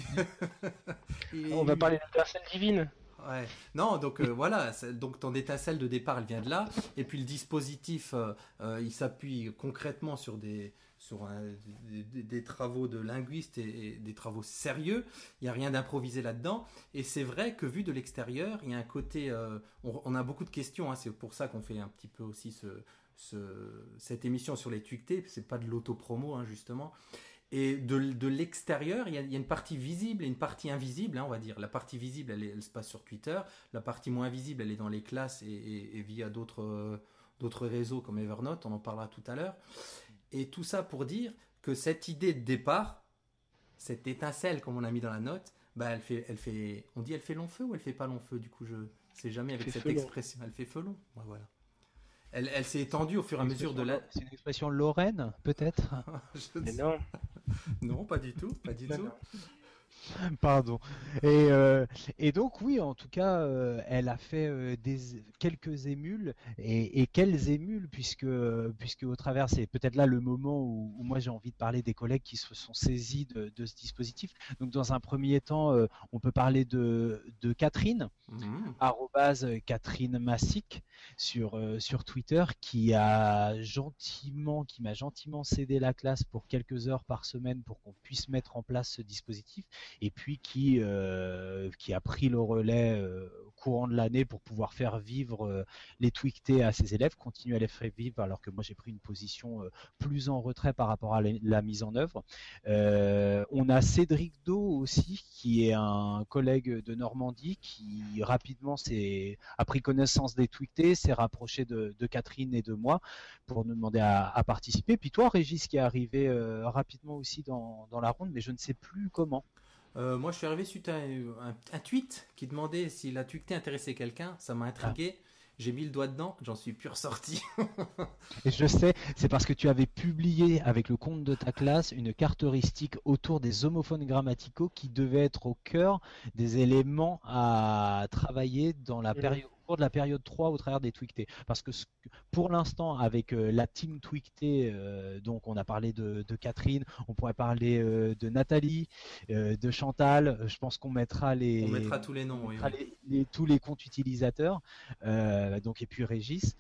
*laughs* on va parler d'étincelle divine. Ouais. Non, donc euh, voilà, donc ton étincelle de départ, elle vient de là. Et puis le dispositif, euh, il s'appuie concrètement sur des, sur des, travaux de linguistes et, des travaux sérieux. Il n'y a rien d'improvisé là-dedans. Et c'est vrai que vu de l'extérieur, il y a un côté... Euh, on, a beaucoup de questions, hein. c'est pour ça qu'on fait un petit peu aussi ce, cette émission sur les tuiletés. C'est pas de l'autopromo, hein, justement. Et de, l'extérieur, il, y, a une partie visible et une partie invisible, hein, on va dire. La partie visible, elle, se passe sur Twitter. La partie moins visible, elle est dans les classes et, via d'autres d'autres réseaux comme Evernote, on en parlera tout à l'heure. Et tout ça pour dire que cette idée de départ, cette étincelle comme on a mis dans la note, bah elle fait, elle fait, on dit elle fait long feu ou elle fait pas long feu Du coup, je sais jamais avec cette expression. Elle fait feu long. voilà. Elle, elle s'est étendue au fur et à mesure de la. C'est une expression lorraine, peut-être? *laughs* Mais non. non, pas du tout, pas du tout. *laughs* Pardon. Et, euh, et, donc oui, en tout cas, euh, elle a fait euh, des, quelques émules et, et, quelles émules? Puisque puisque au travers c'est peut-être là le moment où, moi j'ai envie de parler des collègues qui se sont saisis de, de ce dispositif. Donc dans un premier temps, on peut parler de, de Catherine, mmh. Catherine Massic sur sur Twitter, qui a gentiment, qui m'a gentiment cédé la classe pour quelques heures par semaine pour qu'on puisse mettre en place ce dispositif et puis qui, euh, qui a pris le relais euh, courant de l'année pour pouvoir faire vivre euh, les tweetés à ses élèves, continuer à les faire vivre alors que moi j'ai pris une position plus en retrait par rapport à la, mise en œuvre. on a Cédric Do aussi qui est un collègue de Normandie qui rapidement a pris connaissance des tweetés, s'est rapproché de, Catherine et de moi pour nous demander à, participer. Puis toi Régis qui est arrivé rapidement aussi dans la ronde mais je ne sais plus comment. Euh, moi, je suis arrivé suite à un, tweet qui demandait si la tweetée intéressait quelqu'un. Ça m'a intrigué. j'ai mis le doigt dedans, j'en suis plus ressorti. Et je sais, c'est parce que tu avais publié avec le compte de ta classe une caractéristique autour des homophones grammaticaux qui devaient être au cœur des éléments à travailler dans la période de la période 3 au travers des Twicté. Parce que pour l'instant, avec euh, la team Twicté, euh, donc on a parlé de, Catherine, on pourrait parler euh, de Nathalie, de Chantal, je pense qu'on mettra les... On mettra tous les noms, tous les comptes utilisateurs, donc et puis Régis.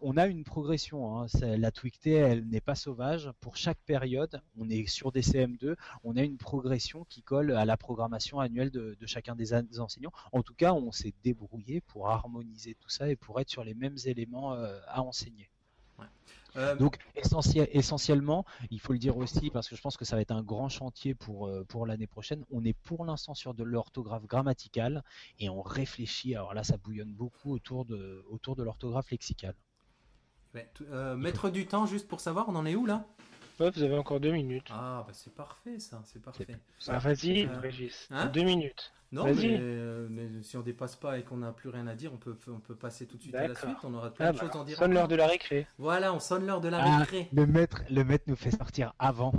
on a une progression, hein. la Twicté, elle n'est pas sauvage. Pour chaque période, on est sur des CM2, on a une progression qui colle à la programmation annuelle de, de chacun des enseignants. En tout cas, on s'est débrouillé pour harmoniser tout ça et pour être sur les mêmes éléments euh, à enseigner. Euh, Donc essentiellement, il faut le dire aussi parce que je pense que ça va être un grand chantier pour, euh, pour l'année prochaine. On est pour l'instant sur de l'orthographe grammaticale et on réfléchit. Alors là, ça bouillonne beaucoup autour de, autour de l'orthographe lexicale. mettre du temps juste pour savoir, on en est où là? Vous avez encore deux minutes. Ah, bah c'est parfait ça, c'est parfait. Ah, vas-y, Régis, hein deux minutes. Non, euh, mais, si on dépasse pas et qu'on n'a plus rien à dire, on peut, on peut passer tout de suite à la suite. On aura plein ah de choses à en dire. Sonne l'heure de la récré. Voilà, on sonne l'heure de la ah, récré. Le maître, le maître nous fait sortir avant.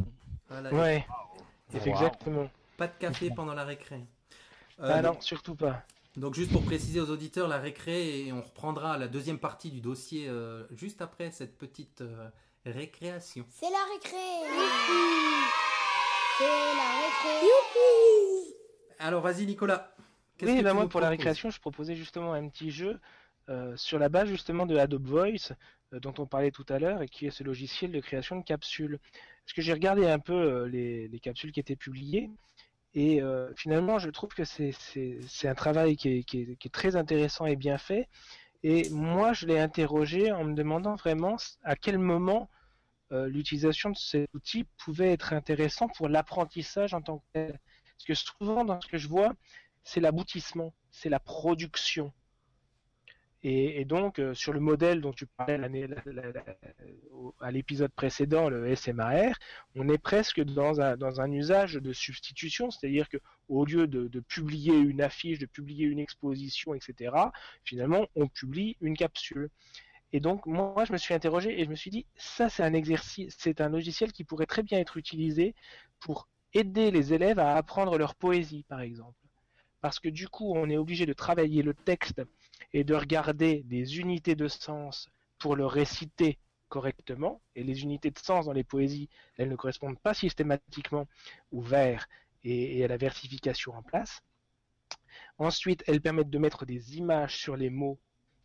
ouais, c'est exactement. Pas de café pendant la récré. Euh, ah non, surtout pas. Donc juste pour préciser aux auditeurs, la récré, et on reprendra la deuxième partie du dossier euh, juste après cette petite récréation. C'est la récré. C'est la récré. Youpi alors vas-y Nicolas. Oui, bah moi pour la récréation, je proposais justement un petit jeu euh, sur la base justement de Adobe Voice euh, dont on parlait tout à l'heure et qui est ce logiciel de création de capsules. Parce que j'ai regardé un peu euh, les, capsules qui étaient publiées et finalement je trouve que c'est un travail qui est, qui est, très intéressant et bien fait. Et moi je l'ai interrogé en me demandant vraiment à quel moment l'utilisation de cet outil pouvait être intéressant pour l'apprentissage en tant que tel. Parce que souvent, dans ce que je vois, c'est l'aboutissement, c'est la production. Et, donc, euh, sur le modèle dont tu parlais à l'épisode précédent, le SMAR, on est presque dans un, usage de substitution, c'est-à-dire que au lieu de, publier une affiche, de publier une exposition, etc., finalement, on publie une capsule. Et donc, moi, je me suis interrogé et je me suis dit, ça, c'est un exercice, c'est un logiciel qui pourrait très bien être utilisé pour aider les élèves à apprendre leur poésie, par exemple. Parce que du coup, on est obligé de travailler le texte et de regarder des unités de sens pour le réciter correctement. Et les unités de sens dans les poésies, elles ne correspondent pas systématiquement au vers et, à la versification en place. Ensuite, elles permettent de mettre des images sur les mots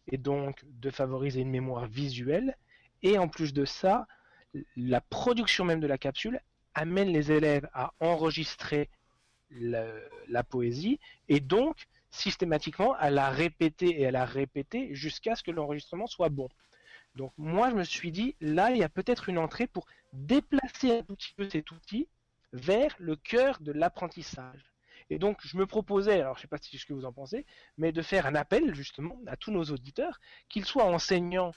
et donc de favoriser une mémoire visuelle. Et en plus de ça, la production même de la capsule, amène les élèves à enregistrer la, poésie et donc systématiquement à la répéter et à la répéter jusqu'à ce que l'enregistrement soit bon. Donc moi je me suis dit là il y a peut-être une entrée pour déplacer un petit peu cet outil vers le cœur de l'apprentissage. Et donc je me proposais, alors je ne sais pas si ce que vous en pensez, mais de faire un appel justement à tous nos auditeurs, qu'ils soient enseignants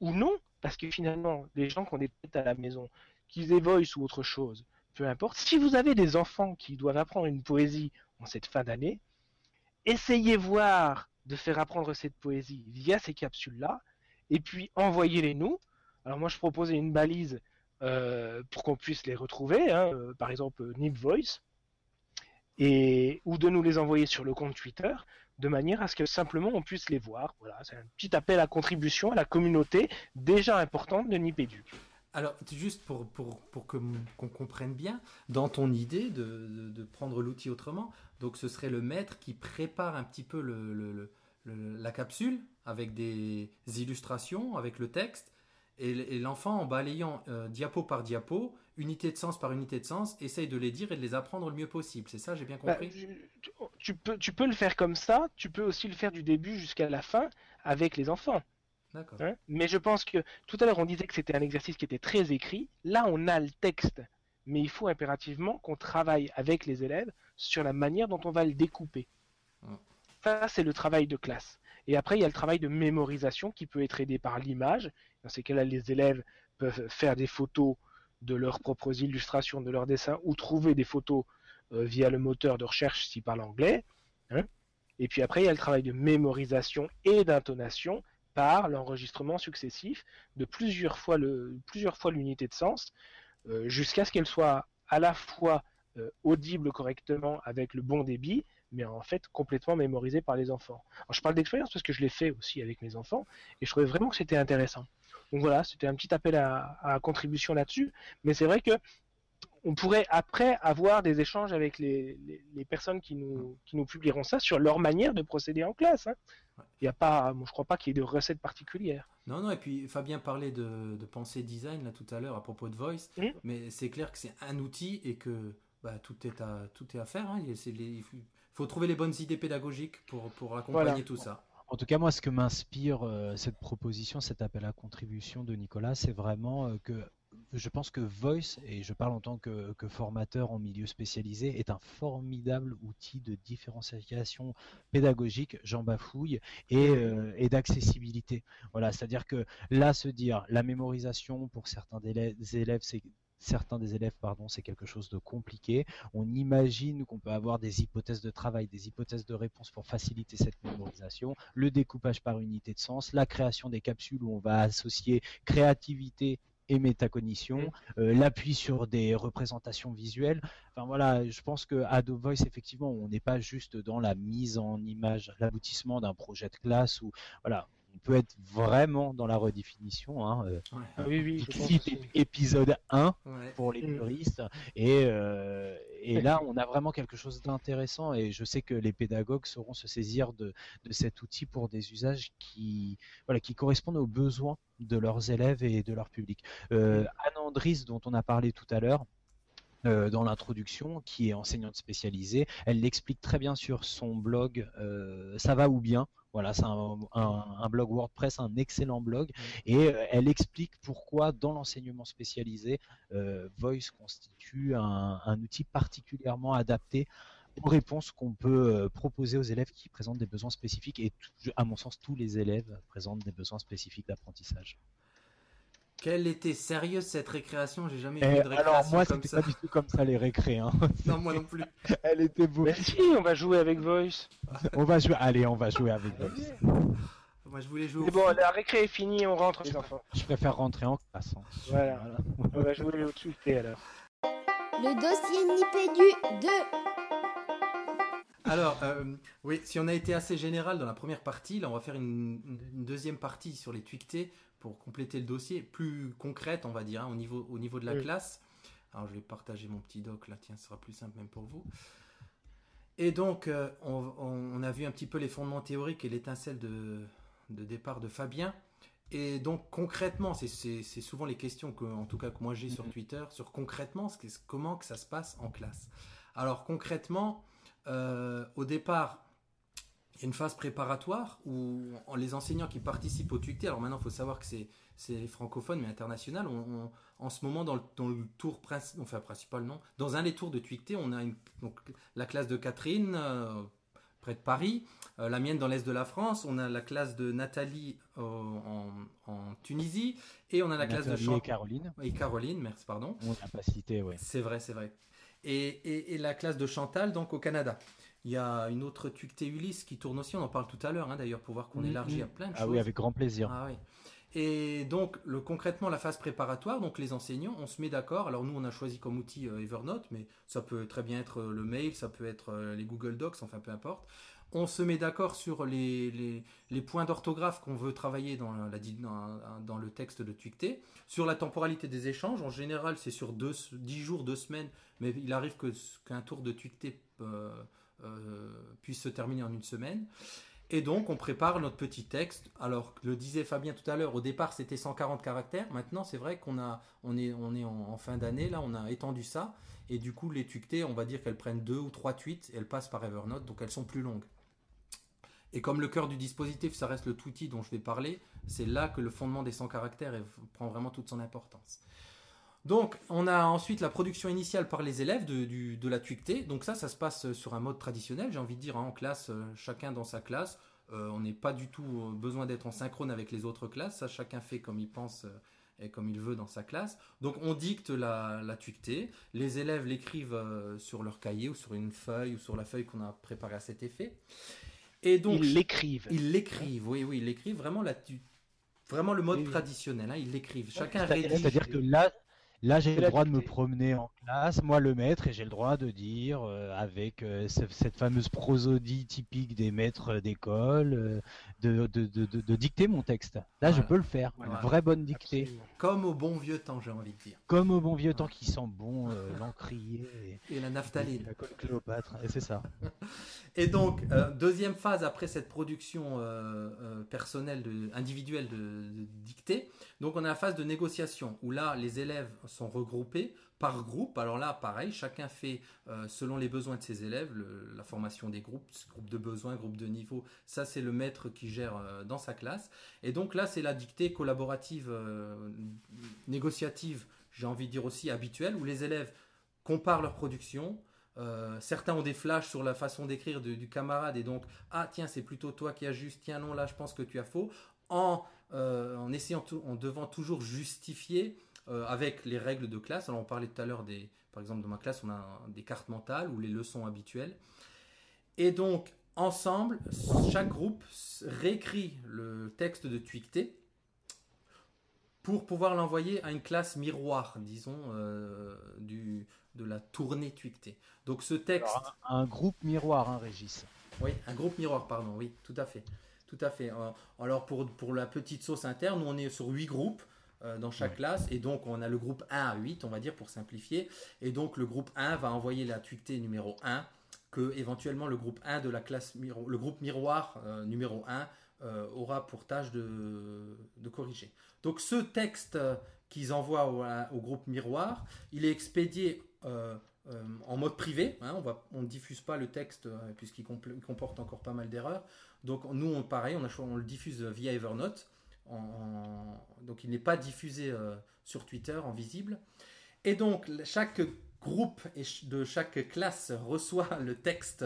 ou non, parce que finalement les gens qu'on est peut-être à la maison, qu'ils voice ou autre chose, peu importe. Si vous avez des enfants qui doivent apprendre une poésie en cette fin d'année, essayez voir de faire apprendre cette poésie via ces capsules-là, et puis envoyez-les nous. Alors moi je proposais une balise euh, pour qu'on puisse les retrouver, hein, euh, par exemple Nip Voice, et ou de nous les envoyer sur le compte Twitter, de manière à ce que simplement on puisse les voir. Voilà, c'est un petit appel à contribution à la communauté déjà importante de Nipeduc. Alors, juste pour, pour, pour qu'on comprenne bien, dans ton idée de, de, prendre l'outil autrement, donc ce serait le maître qui prépare un petit peu le, le, la capsule avec des illustrations, avec le texte, et, l'enfant, en balayant euh, diapo par diapo, unité de sens par unité de sens, essaye de les dire et de les apprendre le mieux possible. C'est ça, j'ai bien bah, compris? tu, peux, tu peux le faire comme ça, tu peux aussi le faire du début jusqu'à la fin avec les enfants. Hein? Mais je pense que tout à l'heure on disait que c'était un exercice qui était très écrit. Là on a le texte, mais il faut impérativement qu'on travaille avec les élèves sur la manière dont on va le découper. Ça c'est le travail de classe. Et après il y a le travail de mémorisation qui peut être aidé par l'image. Dans ces cas-là les élèves peuvent faire des photos de leurs propres illustrations, de leurs dessins, ou trouver des photos euh, via le moteur de recherche s'ils parlent anglais. Hein? et puis après, il y a le travail de mémorisation et d'intonation par l'enregistrement successif de plusieurs fois le plusieurs fois l'unité de sens jusqu'à ce qu'elle soit à la fois audible correctement avec le bon débit mais en fait complètement mémorisée par les enfants. Je parle d'expérience parce que je l'ai fait aussi avec mes enfants et je trouvais vraiment que c'était intéressant. Donc voilà, c'était un petit appel à, contribution là-dessus, mais c'est vrai que on pourrait après avoir des échanges avec les, personnes qui nous, qui nous publieront ça sur leur manière de procéder en classe. Hein. Il y a pas, je crois pas qu'il y ait de recettes particulières. Non, non, et puis Fabien parlait de, de pensée design là tout à l'heure à propos de Voice, mmh. mais c'est clair que c'est un outil et que bah, tout, est à, tout est à faire. Hein. Il faut trouver les bonnes idées pédagogiques pour, pour accompagner tout ça. En tout cas, moi, ce que m'inspire euh, cette proposition, cet appel à contribution de Nicolas, c'est vraiment euh, que je pense que Voice, et je parle en tant que, formateur en milieu spécialisé, est un formidable outil de différenciation pédagogique, j'en bafouille, et, euh, et d'accessibilité. Voilà, c'est-à-dire que là, se dire la mémorisation pour certains élèves, c'est certains des élèves, pardon, c'est quelque chose de compliqué. On imagine qu'on peut avoir des hypothèses de travail, des hypothèses de réponse pour faciliter cette mémorisation, le découpage par unité de sens, la création des capsules où on va associer créativité et métacognition, mmh. euh, l'appui sur des représentations visuelles. Enfin voilà, je pense que Adobe Voice, effectivement, on n'est pas juste dans la mise en image, l'aboutissement d'un projet de classe ou voilà, on peut être vraiment dans la redéfinition. Hein, euh, ah oui, oui, épisode 1 pour les mm. puristes. Et, euh, et là, on a vraiment quelque chose d'intéressant. Et je sais que les pédagogues sauront se saisir de, de cet outil pour des usages qui, voilà, qui correspondent aux besoins de leurs élèves et de leur public. Euh, mm. Anne Andris, dont on a parlé tout à l'heure, euh, dans l'introduction, qui est enseignante spécialisée. Elle l'explique très bien sur son blog euh, Ça va ou bien. Voilà, c'est un, blog WordPress, un excellent blog. Et euh, elle explique pourquoi dans l'enseignement spécialisé, Voice constitue un, un, outil particulièrement adapté aux réponses qu'on peut proposer aux élèves qui présentent des besoins spécifiques. Et à mon sens, tous les élèves présentent des besoins spécifiques d'apprentissage. Quelle était sérieuse cette récréation? J'ai jamais vu de récréation alors moi, c'était pas du tout comme ça les récré. Hein. *laughs* non, moi non plus. *laughs* Elle était beau. Mais si, on va jouer avec Voice. on va jouer. Allez, on va jouer avec Voice. *laughs* Moi, je voulais jouer. C'est bon, la récré est finie, on rentre les enfants. Je préfère rentrer en classe. Hein. Voilà. on va jouer au tuté alors. Le dossier Nipédu 2. Alors, euh, oui, si on a été assez général dans la première partie, là, on va faire une, une deuxième partie sur les tweetés pour compléter le dossier, plus concrète, on va dire, hein, au, niveau, au niveau de la classe. Alors, je vais partager mon petit doc là, tiens, ce sera plus simple même pour vous. Et donc, euh, on, a vu un petit peu les fondements théoriques et l'étincelle de, de, départ de Fabien. Et donc, concrètement, c'est souvent les questions que, en tout cas, que moi j'ai sur mm-hmm. Twitter, sur concrètement, comment que ça se passe en classe. Alors, concrètement, euh, au départ, il y a une phase préparatoire où les enseignants qui participent au TUCT, alors maintenant il faut savoir que c'est francophone mais international, en ce moment dans le, tour principal, enfin principal non, dans un des tours de TUCT, on a donc, la classe de Catherine euh, près de Paris, euh, la mienne dans l'est de la France, on a la classe de Nathalie euh, en, Tunisie et on a la classe de Chantal. Et Caroline. Et Caroline, merci, pardon. On n'a pas cité, oui. C'est vrai, c'est vrai. Et, et, la classe de Chantal donc au Canada. Il y a une autre Tucté Ulysse qui tourne aussi, on en parle tout à l'heure hein, d'ailleurs pour voir qu'on mm, élargit mm. à plein de choses. Ah oui, avec grand plaisir. Ah, oui. Et donc, le, concrètement, la phase préparatoire, donc les enseignants, on se met d'accord. Alors nous, on a choisi comme outil euh, Evernote, mais ça peut très bien être euh, le mail, ça peut être euh, les Google Docs, enfin peu importe. On se met d'accord sur les, les, points d'orthographe qu'on veut travailler dans, la, dans, dans, le texte de Tucté. Sur la temporalité des échanges, en général, c'est sur 10 jours, 2 semaines, mais il arrive qu'un tour de Tucté euh, puisse se terminer en une semaine. Et donc, on prépare notre petit texte. Alors, le disait Fabien tout à l'heure, au départ, c'était 140 caractères. Maintenant, c'est vrai qu'on a, on est, on est en, fin d'année, là, on a étendu ça. Et du coup, les tuctées, on va dire qu'elles prennent deux ou trois tweets et elles passent par Evernote, donc elles sont plus longues. Et comme le cœur du dispositif, ça reste le tweety dont je vais parler, c'est là que le fondement des 100 caractères prend vraiment toute son importance. Donc, on a ensuite la production initiale par les élèves de, la tuicté. Donc ça, ça se passe sur un mode traditionnel, j'ai envie de dire, hein, en classe, euh, chacun dans sa classe. Euh, on n'est pas du tout euh, besoin d'être en synchrone avec les autres classes. Ça, chacun fait comme il pense et comme il veut dans sa classe. Donc, on dicte la, la. Les élèves l'écrivent sur leur cahier ou sur une feuille ou sur la feuille qu'on a préparée à cet effet. Et donc, ils l'écrivent. Ils l'écrivent, oui, oui, ils l'écrivent vraiment là, vraiment le mode traditionnel. Hein, ils l'écrivent. Chacun rédige. C'est-à-dire que là, Là, j'ai le droit de me promener en moi le maître, et j'ai le droit de dire, euh, avec euh, cette fameuse prosodie typique des maîtres d'école, euh, de, de, de, dicter mon texte. Là, je peux le faire. Une vraie bonne dictée. Comme au bon vieux temps, j'ai envie de dire. Comme au bon vieux temps qui sent bon l'encrier. Et, la naphtaline. la colle Cléopâtre, et c'est ça. *laughs* et donc, deuxième phase après cette production personnelle, de, individuelle de, dictée, donc on a la phase de négociation, où là, les élèves sont regroupés par groupe. Alors là, pareil, chacun fait euh, selon les besoins de ses élèves, la formation des groupes, groupe de besoins, groupe de niveau. Ça, c'est le maître qui gère euh, dans sa classe. Et donc là, c'est la dictée collaborative, euh, négociative, j'ai envie de dire aussi habituelle, où les élèves comparent leur production. certains ont des flashs sur la façon d'écrire du camarade et donc ah tiens c'est plutôt toi qui as juste tiens non là je pense que tu as faux en, en essayant en devant toujours justifier euh, avec les règles de classe. Alors on parlait tout à l'heure des, par exemple dans ma classe, on a des cartes mentales ou les leçons habituelles. Et donc ensemble, chaque groupe réécrit le texte de Twicté pour pouvoir l'envoyer à une classe miroir, disons, euh, du, de la tournée Twicté. Donc ce texte... un, groupe miroir, hein, Régis. Oui, un groupe miroir, pardon, oui, tout à fait. Tout à fait. Alors pour, pour la petite sauce interne, on est sur huit groupes. Euh, dans chaque classe. Et donc, on a le groupe 1 à 8, on va dire, pour simplifier. Et donc, le groupe 1 va envoyer la tweetée numéro 1 que éventuellement le groupe 1 de la classe, le groupe miroir euh, numéro 1 euh, aura pour tâche de, corriger. Donc, ce texte qu'ils envoient au, groupe miroir, il est expédié en mode privé. Hein. on ne diffuse pas le texte puisqu'il comporte encore pas mal d'erreurs. Donc nous, on, pareil, on, on le diffuse via Evernote donc il n'est pas diffusé euh, sur Twitter en visible. Et donc chaque groupe de chaque classe reçoit le texte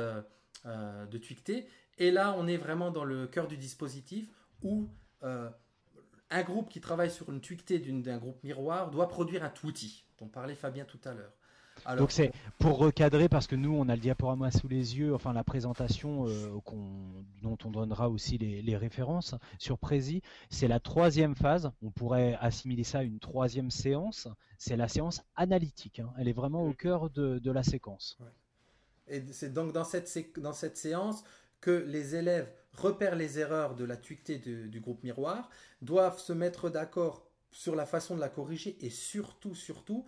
euh, de Twicté. Et là, on est vraiment dans le cœur du dispositif où euh, un groupe qui travaille sur une Twicté d'un groupe miroir doit produire un Twitty, dont parlait Fabien tout à l'heure. Donc c'est pour recadrer parce que nous on a le diaporama sous les yeux, enfin la présentation euh, dont on donnera aussi les, références sur Prési, c'est la troisième phase. On pourrait assimiler ça à une troisième séance. C'est la séance analytique. Hein. Elle est vraiment au cœur de, la séquence. Et c'est donc dans cette, dans cette séance que les élèves repèrent les erreurs de la tuité du groupe miroir, doivent se mettre d'accord sur la façon de la corriger et surtout, surtout,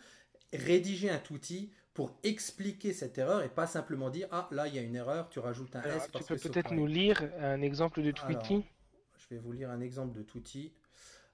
rédiger un outil pour expliquer cette erreur et pas simplement dire ah là il y a une erreur, tu rajoutes un S. tu peux peut-être nous lire un exemple de Tweety Je vais vous lire un exemple de Tweety.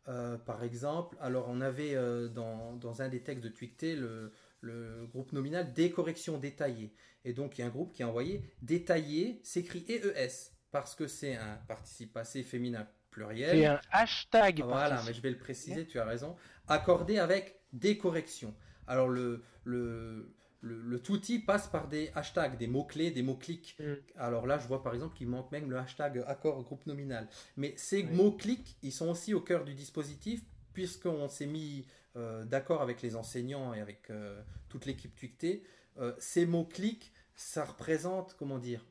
Euh, par exemple, alors on avait euh, dans, dans, un des textes de Twicté le, le, groupe nominal des corrections détaillées. Et donc il y a un groupe qui a envoyé détaillé s'écrit EES parce que c'est un participe passé féminin pluriel. C'est un hashtag. Voilà, mais je vais le préciser, tu as raison. Accordé avec des corrections. Alors le, le, le, passe par des hashtags, des mots-clés, des mots-clics. Mm. Alors là, je vois par exemple qu'il manque même le hashtag accord groupe nominal. Mais ces mots-clics, ils sont aussi au cœur du dispositif puisqu'on s'est mis euh, d'accord avec les enseignants et avec euh, toute l'équipe Twicté. Euh, ces mots-clics, ça représente, comment dire,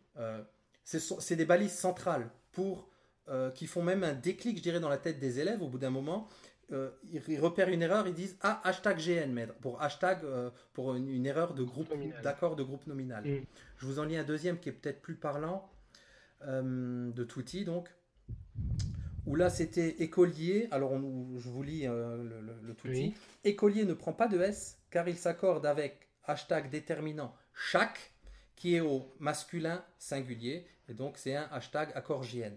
c'est des balises centrales pour qui font même un déclic, je dirais, dans la tête des élèves au bout d'un moment euh, ils, repèrent une erreur, ils disent ah hashtag GN pour hashtag euh, pour une, erreur de groupe d'accord de groupe nominal. Mm. Je vous en lis un deuxième qui est peut-être plus parlant euh, de Touti donc où là c'était écolier. Alors je vous lis le, le, Écolier ne prend pas de S car il s'accorde avec hashtag déterminant chaque qui est au masculin singulier et donc c'est un hashtag accord GN.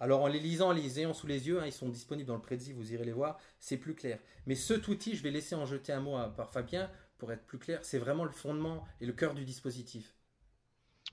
Alors en les lisant, en les ayant sous les yeux, hein, ils sont disponibles dans le prédit, vous irez les voir, c'est plus clair. Mais ce outil, je vais laisser en jeter un mot par Fabien pour être plus clair, c'est vraiment le fondement et le cœur du dispositif.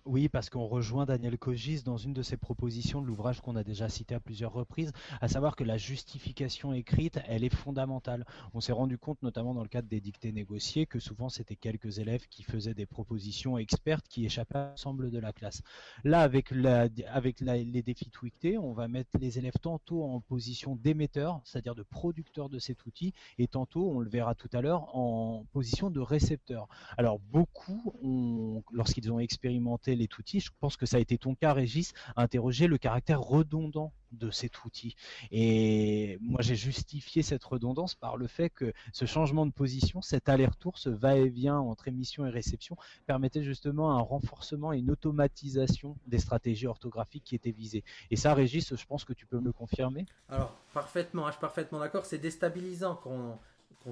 Oui, parce qu'on rejoint Daniel Cogis dans une de ses propositions de l'ouvrage qu'on a déjà cité à plusieurs reprises, à savoir que la justification écrite, elle est fondamentale. On s'est rendu compte, notamment dans le cadre des dictées négociées, que souvent c'était quelques élèves qui faisaient des propositions expertes qui échappaient à l'ensemble de la classe. Là, avec, les défis tweetés, on va mettre les élèves tantôt en position d'émetteur, c'est-à-dire de producteur de cet outil, et tantôt, on le verra tout à l'heure, en position de récepteur. Alors beaucoup, lorsqu'ils ont expérimenté importer les outils. Je pense que ça a été ton cas, Régis, à interroger le caractère redondant de cet outil. Et moi, j'ai justifié cette redondance par le fait que ce changement de position, cet aller-retour, ce va-et-vient entre émission et réception, permettait justement un renforcement et une automatisation des stratégies orthographiques qui étaient visées. Et ça, Régis, je pense que tu peux me le confirmer. Alors, parfaitement, je suis parfaitement d'accord. C'est déstabilisant quand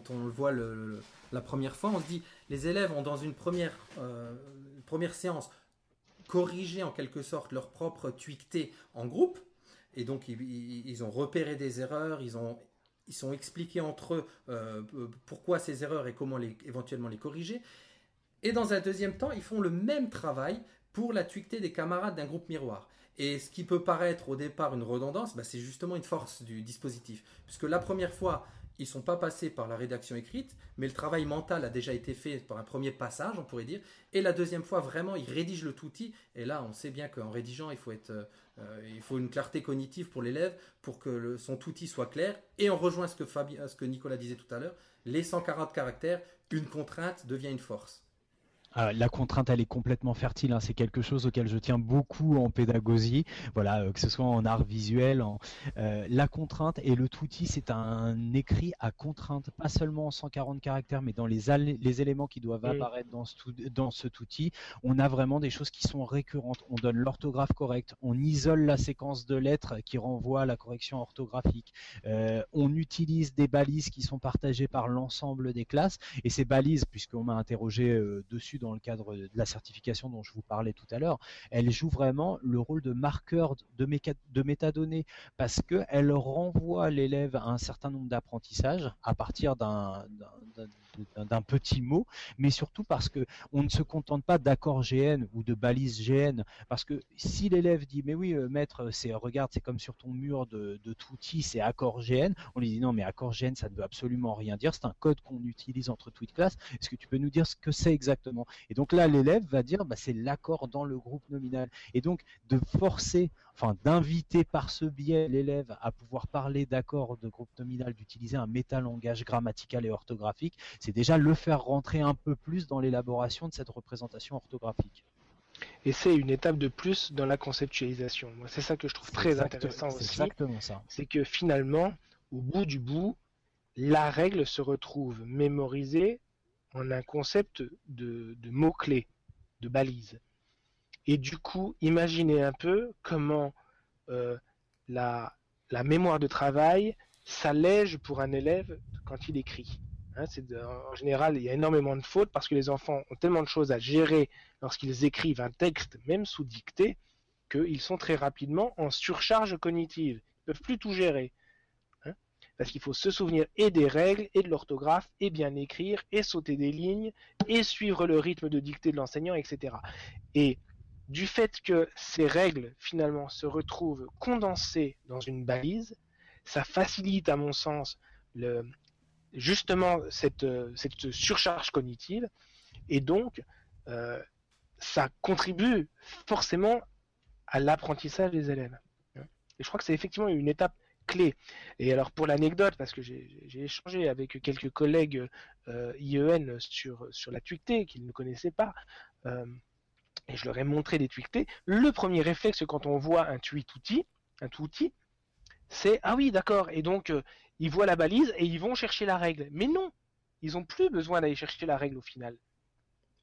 on, le voit la première fois. On se dit, les élèves ont dans une première, euh, première séance corrigé en quelque sorte leur propre tweakté en groupe et donc, ils, ont repéré des erreurs, ils ont ils sont expliqués entre eux euh, pourquoi ces erreurs et comment éventuellement les corriger. Et dans un deuxième temps, ils font le même travail pour la tuicté des camarades d'un groupe miroir. Et ce qui peut paraître au départ une redondance, bah, c'est justement une force du dispositif. Puisque la première fois, ils sont pas passés par la rédaction écrite, mais le travail mental a déjà été fait par un premier passage, on pourrait dire. Et la deuxième fois, vraiment, ils rédigent le touti. Et là, on sait bien qu'en rédigeant, il faut être, euh, il faut une clarté cognitive pour l'élève, pour que son touti soit clair. Et on rejoint ce que, ce que Nicolas disait tout à l'heure, les 140 caractères, une contrainte devient une force. Ah, la contrainte, elle est complètement fertile. Hein. C'est quelque chose auquel je tiens beaucoup en pédagogie. Voilà, euh, que ce soit en art visuel, en, euh, la contrainte et le touti, c'est un écrit à contrainte, pas seulement en 140 caractères, mais dans les, les éléments qui doivent apparaître dans ce, dans ce. On a vraiment des choses qui sont récurrentes. On donne l'orthographe correcte, on isole la séquence de lettres qui renvoie à la correction orthographique. Euh, on utilise des balises qui sont partagées par l'ensemble des classes. Et ces balises, puisqu'on m'a interrogé dessus dans le cadre de la certification dont je vous parlais tout à l'heure, elle joue vraiment le rôle de marqueur de, de métadonnées parce qu'elle renvoie l'élève à un certain nombre d'apprentissages à partir d'un d'un petit mot, mais surtout parce que on ne se contente pas d'accords GN ou de balises GN, parce que si l'élève dit mais oui euh, maître, c'est regarde c'est comme sur ton mur de, de Touti, c'est accord GN, on lui dit non mais accord GN ça ne veut absolument rien dire, c'est un code qu'on utilise entre tweet class, est-ce que tu peux nous dire ce que c'est exactement? Et donc là l'élève va dire bah, c'est l'accord dans le groupe nominal, et donc de forcer enfin d'inviter par ce biais l'élève à pouvoir parler d'accord de groupe nominal, d'utiliser un métalangage grammatical et orthographique, c'est déjà le faire rentrer un peu plus dans l'élaboration de cette représentation orthographique. Et c'est une étape de plus dans la conceptualisation. Moi, c'est ça que je trouve très intéressant aussi. Exactement ça. C'est que finalement, au bout du bout, la règle se retrouve mémorisée en un concept de, de mots-clés, de balises. Et du coup, imaginez un peu comment euh, la, mémoire de travail s'allège pour un élève quand il écrit. Hein, en général, il y a énormément de fautes parce que les enfants ont tellement de choses à gérer lorsqu'ils écrivent un texte, même sous dictée, qu'ils sont très rapidement en surcharge cognitive. Ils ne peuvent plus tout gérer. Hein, parce qu'il faut se souvenir et des règles, et de l'orthographe, et bien écrire, et sauter des lignes, et suivre le rythme de dictée de l'enseignant, etc. Et du fait que ces règles finalement se retrouvent condensées dans une balise, ça facilite à mon sens le, justement cette, cette surcharge cognitive et donc euh, ça contribue forcément à l'apprentissage des élèves. Et je crois que c'est effectivement une étape clé. Et alors pour l'anecdote, parce que j'ai échangé avec quelques collègues euh, IEN sur, sur la tuicté qu'ils ne connaissaient pas, euh, et je leur ai montré des tweetés, le premier réflexe quand on voit un tweet outil, un outil, c'est ah oui d'accord, et donc euh, ils voient la balise et ils vont chercher la règle. Mais non, ils n'ont plus besoin d'aller chercher la règle au final.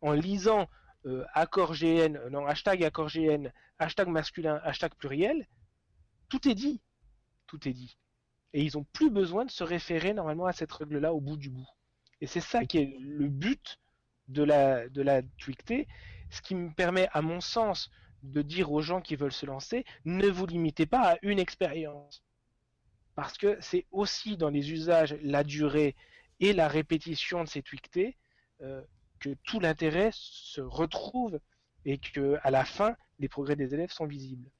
En lisant euh, accord GN, euh, non, hashtag accord GN, hashtag masculin, hashtag pluriel, tout est dit. Tout est dit. Et ils n'ont plus besoin de se référer normalement à cette règle-là au bout du bout. Et c'est ça qui est le but de la, de la ce qui me permet, à mon sens, de dire aux gens qui veulent se lancer, ne vous limitez pas à une expérience. Parce que c'est aussi dans les usages, la durée et la répétition de ces tweetés euh, que tout l'intérêt se retrouve et que à la fin, les progrès des élèves sont visibles.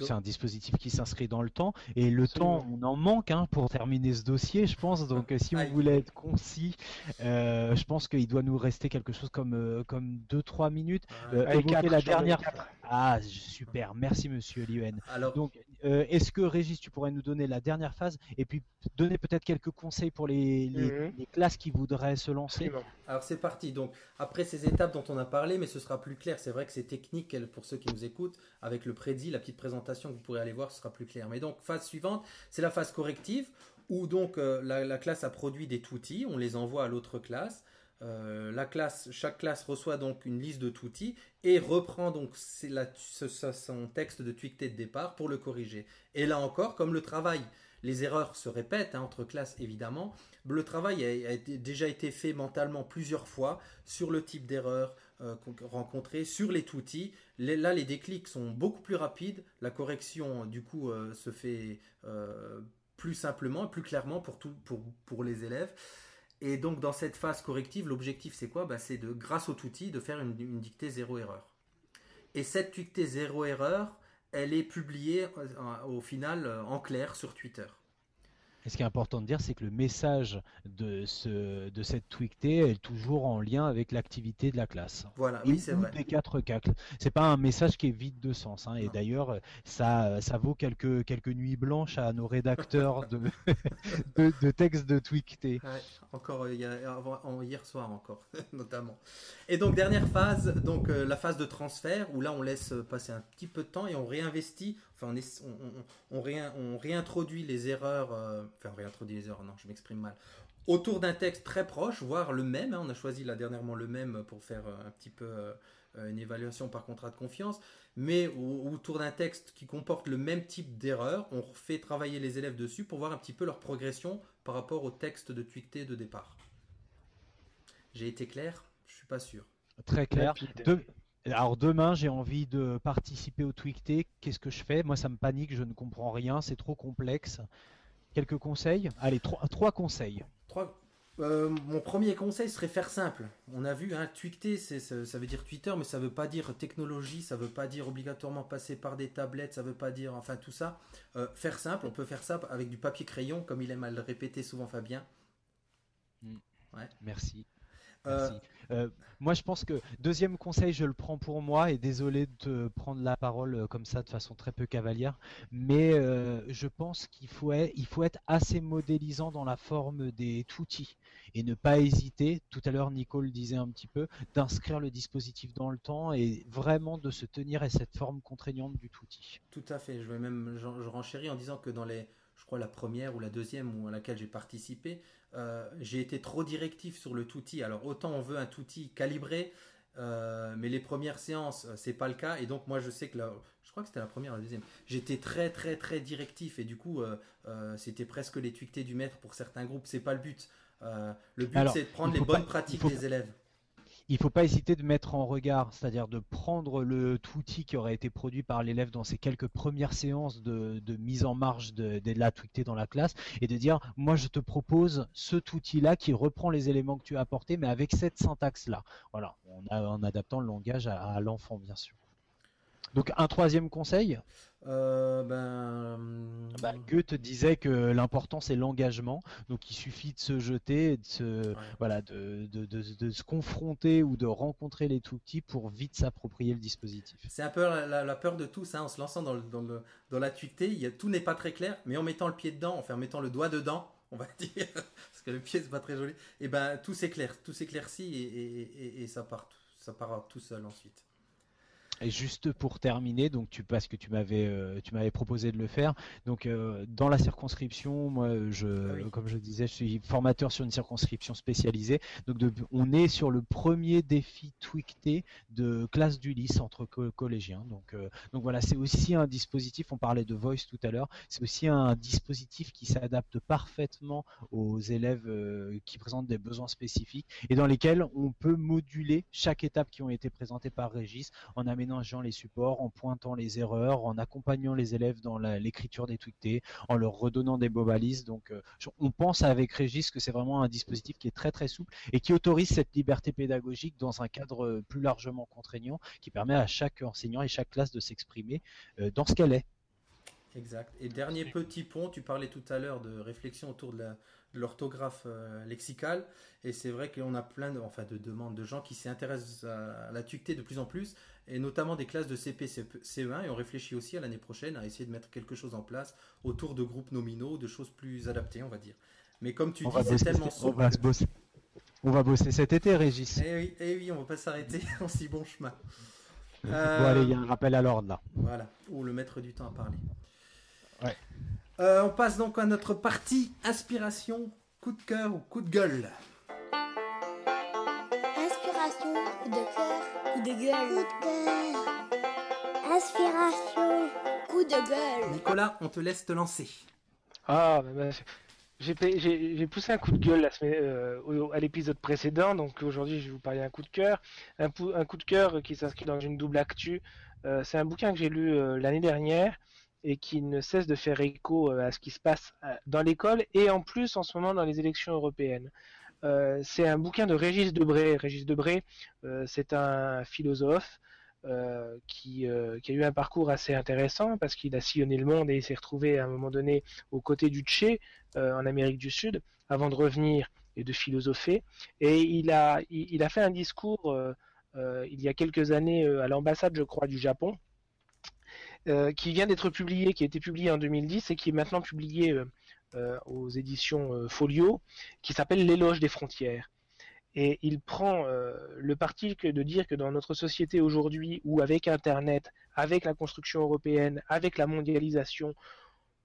C'est un dispositif qui s'inscrit dans le temps et le temps, on en manque hein, pour terminer ce dossier, je pense. *laughs* Donc, si vous voulez être concis, euh, je pense qu'il doit nous rester quelque chose comme euh, comme deux trois minutes. Euh, la dernière. Ah super, merci Monsieur. Alors, donc Est-ce que Régis, tu pourrais nous donner la dernière phase et puis donner peut-être quelques conseils pour les, les, mhm. classes qui voudraient se lancer? Alors c'est parti. Donc après ces étapes dont on a parlé, mais ce sera plus clair. C'est vrai que c'est technique pour ceux qui nous écoutent. Avec le prédit, la petite présentation que vous pourrez aller voir, ce sera plus clair. Mais donc phase suivante, c'est la phase corrective où donc euh, la, classe a produit des toutis, on les envoie à l'autre classe. Euh, la classe, chaque classe reçoit donc une liste de toutis et reprend donc son texte de tweakté de départ pour le corriger. Et là encore, comme le travail, les erreurs se répètent hein, entre classes évidemment, le travail a, déjà été fait mentalement plusieurs fois sur le type d'erreur euh, rencontré, sur les toutis. là, les déclics sont beaucoup plus rapides, la correction du coup se fait plus simplement, plus clairement pour, pour les élèves. Et donc dans cette phase corrective, l'objectif c'est quoi? Bah, C'est de, grâce au outil, de faire une, dictée zéro erreur. Et cette dictée zéro erreur, elle est publiée euh, au final euh, en clair sur Twitter. Et ce qui est important de dire, c'est que le message de, ce, de cette tweakté est toujours en lien avec l'activité de la classe. Voilà, oui, c'est vrai. Des quatre cas. C'est pas un message qui est vide de sens. Hein. Et d'ailleurs, ça, ça vaut quelques, quelques nuits blanches à nos rédacteurs de, *laughs* de, textes de tweakté. encore euh, hier soir encore, *laughs* notamment. Et donc dernière phase, donc euh, la phase de transfert où là on laisse passer un petit peu de temps et on réinvestit Enfin, on, on, réintroduit les erreurs. Euh, enfin, on réintroduit les erreurs, non, je m'exprime mal. Autour d'un texte très proche, voire le même. Hein, on a choisi là dernièrement le même pour faire euh, un petit peu euh, une évaluation par contrat de confiance. Mais autour d'un texte qui comporte le même type d'erreur, on fait travailler les élèves dessus pour voir un petit peu leur progression par rapport au texte de tweeté de départ. J'ai été clair? Je suis pas sûr. Très clair. Alors demain, j'ai envie de participer au Tweakté. Qu'est-ce que je fais? Moi, ça me panique, je ne comprends rien, c'est trop complexe. Quelques conseils? Allez, trois, trois conseils. Trois. Euh, mon premier conseil serait faire simple. On a vu, hein, ça, ça, veut dire Twitter, mais ça veut pas dire technologie, ça veut pas dire obligatoirement passer par des tablettes, ça veut pas dire, enfin tout ça. Euh, faire simple, on peut faire ça avec du papier crayon, comme il aime à le répéter souvent Fabien. Mm. Ouais. Merci. Euh, euh, moi, je pense que deuxième conseil, je le prends pour moi et désolé de te prendre la parole euh, comme ça de façon très peu cavalière, mais je pense qu'il faut, être, il faut être assez modélisant dans la forme des toutis et ne pas hésiter. Tout à l'heure, Nicole disait un petit peu d'inscrire le dispositif dans le temps et vraiment de se tenir à cette forme contraignante du touti. Tout à fait. Je vais même je renchéris en disant que dans les je crois la première ou la deuxième ou à laquelle j'ai participé, euh, j'ai été trop directif sur le touti. Alors autant on veut un touti calibré, euh, mais les premières séances, euh, c'est pas le cas. Et donc moi je sais que je crois que c'était la première, la deuxième. J'étais très très très directif et du coup c'était presque les du maître pour certains groupes. C'est pas le but. le but c'est de prendre les bonnes pratiques des élèves il ne faut pas hésiter de mettre en regard, c'est-à-dire de prendre le outil qui aurait été produit par l'élève dans ses quelques premières séances de, mise en marche de, la tweetée dans la classe et de dire moi je te propose ce outil-là qui reprend les éléments que tu as apportés mais avec cette syntaxe-là. Voilà, en adaptant le langage à l'enfant bien sûr. Donc un troisième conseil euh, ben... Bah, Goethe disait que l'important c'est l'engagement, donc il suffit de se jeter, de se, voilà, de, de, se confronter ou de rencontrer les tout petits pour vite s'approprier le dispositif. C'est un peu la, peur de tous, hein, en se lançant dans, dans, le, dans la tuité, tout n'est pas très clair, mais en mettant le pied dedans, enfin en mettant le doigt dedans, on va *laughs* dire, parce que le pied c'est pas très joli, et ben tout s'éclaire, tout s'éclaircit et, et, et, ça part, ça part tout seul ensuite. Et juste pour terminer, donc tu parce que tu m'avais euh, tu m'avais proposé de le faire. Donc euh, dans la circonscription, moi je ah comme je disais, je suis formateur sur une circonscription spécialisée. Donc on est sur le premier défi Tweakté de classe du lycée entre collégiens. Donc euh, donc voilà, c'est aussi un dispositif. On parlait de Voice tout à l'heure. C'est aussi un dispositif qui s'adapte parfaitement aux élèves qui présentent des besoins spécifiques et dans lesquels on peut moduler chaque étape qui ont été présentées par Régis en aménageant mélangeant les supports, en pointant les erreurs, en accompagnant les élèves dans l'écriture des tweetés, en leur redonnant des bobalises. Donc, euh, on pense avec Régis que c'est vraiment un dispositif qui est très très souple et qui autorise cette liberté pédagogique dans un cadre euh, plus largement contraignant, qui permet à chaque enseignant et chaque classe de s'exprimer euh, dans ce qu'elle est. Exact. Et dernier petit pont, tu parlais tout à l'heure de réflexion autour de l'orthographe euh, lexicale. Et c'est vrai qu'on a plein de, enfin, de demandes de gens qui s'intéressent à la tucté de plus en plus, et notamment des classes de CP, CE1. Et on réfléchit aussi à l'année prochaine à essayer de mettre quelque chose en place autour de groupes nominaux, de choses plus adaptées, on va dire. Mais comme tu dis, c'est tellement on va, bosser. on va bosser cet été, Régis. Eh oui, eh oui on va pas s'arrêter *laughs* en si bon chemin. Bon, allez, il y a un rappel à l'ordre là. Voilà, ou le maître du temps à parler. Euh, on passe donc à notre partie inspiration, coup de cœur ou coup de gueule. Inspiration, coup de cœur, coup de gueule. Coup de cœur. Inspiration, coup de gueule. Nicolas, on te laisse te lancer. Ah, bah, j'ai poussé un coup de gueule la semaine, euh, à l'épisode précédent, donc aujourd'hui je vais vous parler d'un coup de cœur. Un, un, coup de cœur qui s'inscrit dans une double actu. Euh, c'est un bouquin que j'ai lu l'année dernière et qui ne cesse de faire écho euh, à ce qui se passe euh, dans l'école et en plus en ce moment dans les élections européennes. Euh, c'est un bouquin de Régis Debray. Régis Debray, c'est un philosophe qui, a eu un parcours assez intéressant parce qu'il a sillonné le monde et il s'est retrouvé à un moment donné aux côtés du Tché en Amérique du Sud avant de revenir et de philosopher. Et il a, il a fait un discours il y a quelques années à l'ambassade, je crois, du Japon euh, qui vient d'être publié, qui a été publié en 2010 et qui est maintenant publié euh, euh, aux éditions Folio, qui s'appelle L'éloge des frontières. Et il prend le parti de dire que dans notre société aujourd'hui, où avec Internet, avec la construction européenne, avec la mondialisation,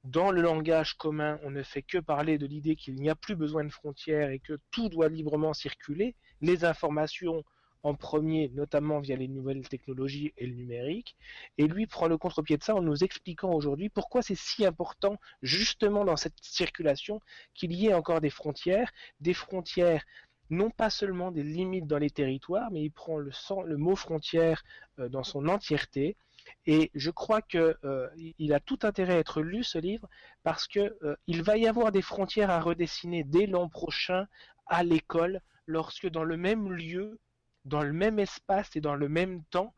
dans le langage commun, on ne fait que parler de l'idée qu'il n'y a plus besoin de frontières et que tout doit librement circuler, les informations en premier, notamment via les nouvelles technologies et le numérique, et lui prend le contre-pied de ça en nous expliquant aujourd'hui pourquoi c'est si important, justement dans cette circulation, qu'il y ait encore des frontières, des frontières non pas seulement des limites dans les territoires, mais il prend le, mot frontière euh, dans son entièreté. Et je crois qu'il euh, a tout intérêt à être lu ce livre parce que euh, il va y avoir des frontières à redessiner dès l'an prochain à l'école, lorsque dans le même lieu dans le même espace et dans le même temps,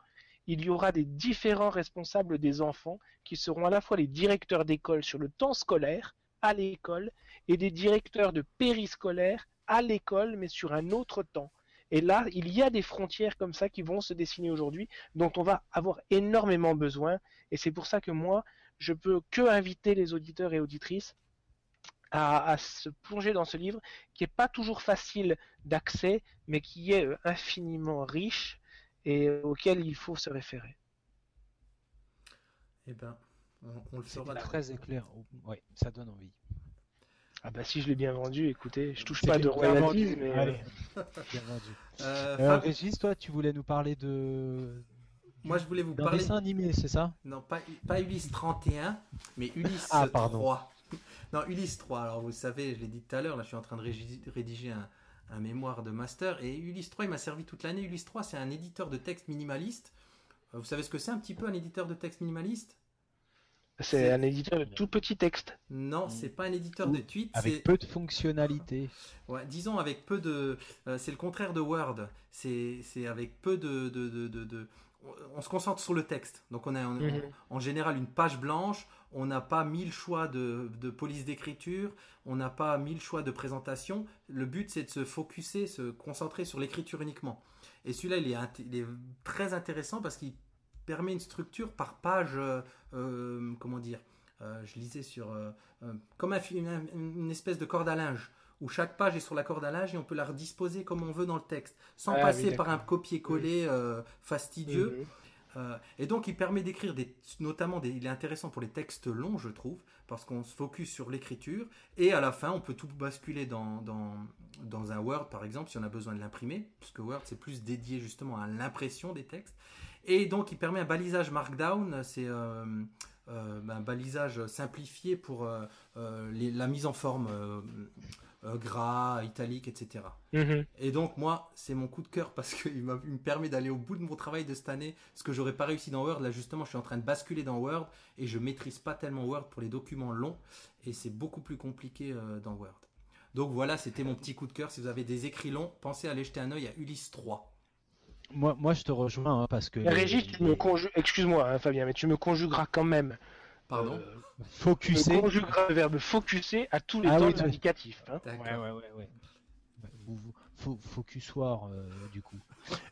il y aura des différents responsables des enfants qui seront à la fois les directeurs d'école sur le temps scolaire à l'école et des directeurs de périscolaire à l'école mais sur un autre temps. Et là, il y a des frontières comme ça qui vont se dessiner aujourd'hui dont on va avoir énormément besoin et c'est pour ça que moi, je peux que inviter les auditeurs et auditrices à, se plonger dans ce livre qui n'est pas toujours facile d'accès, mais qui est euh, infiniment riche et auquel il faut se référer. Eh ben, on, le fera. Très éclair. Oui, ça donne envie. Ah bah si je l'ai bien vendu, écoutez, je touche pas de royalties, mais... Allez, *laughs* bien vendu. Euh, euh Régis, toi, tu voulais nous parler de... Moi, je voulais vous parler... dessin animé, c'est ça? Non, pas, pas Ulysse 31, mais Ulysse ah, pardon. 3. Non, Ulysse 3. Alors, vous savez, je l'ai dit tout à l'heure, là, je suis en train de rédiger un, mémoire de master. Et Ulysse 3, il m'a servi toute l'année. Ulysse 3, c'est un éditeur de texte minimaliste. Euh, vous savez ce que c'est un petit peu un éditeur de texte minimaliste? C'est un éditeur de tout petit texte. Non, c'est pas un éditeur de tweets. Avec peu de fonctionnalités. Ouais, disons avec peu de. Euh, c'est le contraire de Word. C'est avec peu de, de, de, On se concentre sur le texte. Donc on a mhm. en général une page blanche on n'a pas mille choix de, police d'écriture, on n'a pas mille choix de présentation. Le but, c'est de se focuser, se concentrer sur l'écriture uniquement. Et celui-là, il, est, très intéressant parce qu'il permet une structure par page, euh, euh, comment dire, euh, je lisais sur, comme une, espèce de corde à linge où chaque page est sur la corde à linge et on peut la redisposer comme on veut dans le texte, sans ah passer par un copier-coller fastidieux. Mhm. Euh, et donc, il permet d'écrire des, notamment, des, il est intéressant pour les textes longs, je trouve, parce qu'on se focus sur l'écriture. Et à la fin, on peut tout basculer dans, dans, un Word, par exemple, si on a besoin de l'imprimer, parce que Word, c'est plus dédié justement à l'impression des textes. Et donc, il permet un balisage Markdown, c'est euh, euh, un balisage simplifié pour la mise en forme euh, gras, italique, etc. Mhm. Et donc moi, c'est mon coup de cœur parce qu'il *laughs* me permet d'aller au bout de mon travail de cette année, ce que j'aurais pas réussi dans Word. Là justement, je suis en train de basculer dans Word et je maîtrise pas tellement Word pour les documents longs et c'est beaucoup plus compliqué euh, dans Word. Donc voilà, c'était mon petit coup de cœur. Si vous avez des écrits longs, pensez à aller jeter un œil à Ulysse 3. Moi, moi je te rejoins hein, parce que. Régis, tu me excuse-moi hein, Fabien, mais tu me conjugueras quand même Pardon Euh, Focuser. Le verbe focuser à tous les Ah temps oui, de toi- l'indicatif. hein. D'accord. Ouais, ouais, ouais, ouais. Vous- vous- fo- Focusoir, euh, du coup.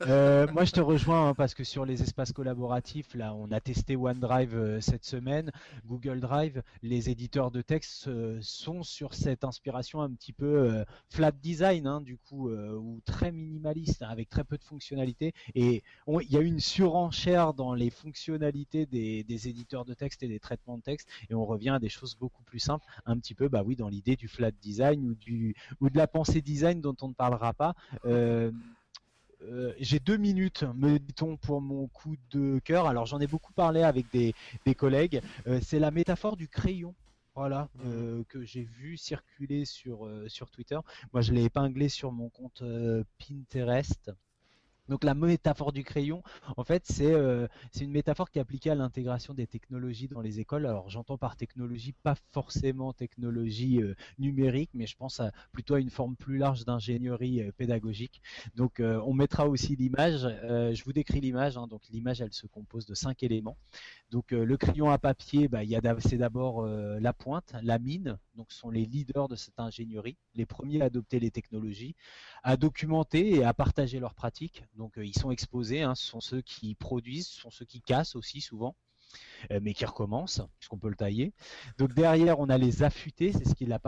Euh, moi, je te rejoins hein, parce que sur les espaces collaboratifs, là, on a testé OneDrive euh, cette semaine, Google Drive. Les éditeurs de texte euh, sont sur cette inspiration un petit peu flat design, hein, du coup, ou très minimaliste, avec très peu de fonctionnalités. Et il y a une surenchère dans les fonctionnalités des, éditeurs de texte et des traitements de texte, et on revient à des choses beaucoup plus simples, un petit peu, bah oui, dans l'idée du flat design ou de la pensée design dont on ne parlera pas. Euh, j'ai deux minutes, me dit-on, pour mon coup de cœur. Alors j'en ai beaucoup parlé avec des, des collègues. Euh, c'est la métaphore du crayon. Voilà, euh, que j'ai vu circuler sur, sur Twitter. Moi, je l'ai épinglé sur mon compte Pinterest. Donc la métaphore du crayon, en fait, c'est euh, c'est une métaphore qui est appliquée à l'intégration des technologies dans les écoles. Alors j'entends par technologie pas forcément technologie euh, numérique, mais je pense plutôt à une forme plus large d'ingénierie euh, pédagogique. Donc on mettra aussi l'image. Je vous décris l'image. hein. donc l'image, elle se compose de cinq éléments. Donc le crayon à papier, bah, c'est d'abord la pointe, la mine. Donc sont les leaders de cette ingénierie, les premiers à adopter les technologies, à documenter et à partager leurs pratiques. Donc euh, ils sont exposés. hein. ce sont ceux qui produisent, ce sont ceux qui cassent aussi souvent. euh, mais qui recommencent, puisqu'on peut le tailler. Donc derrière, on a les affûtés, c'est ce qui est la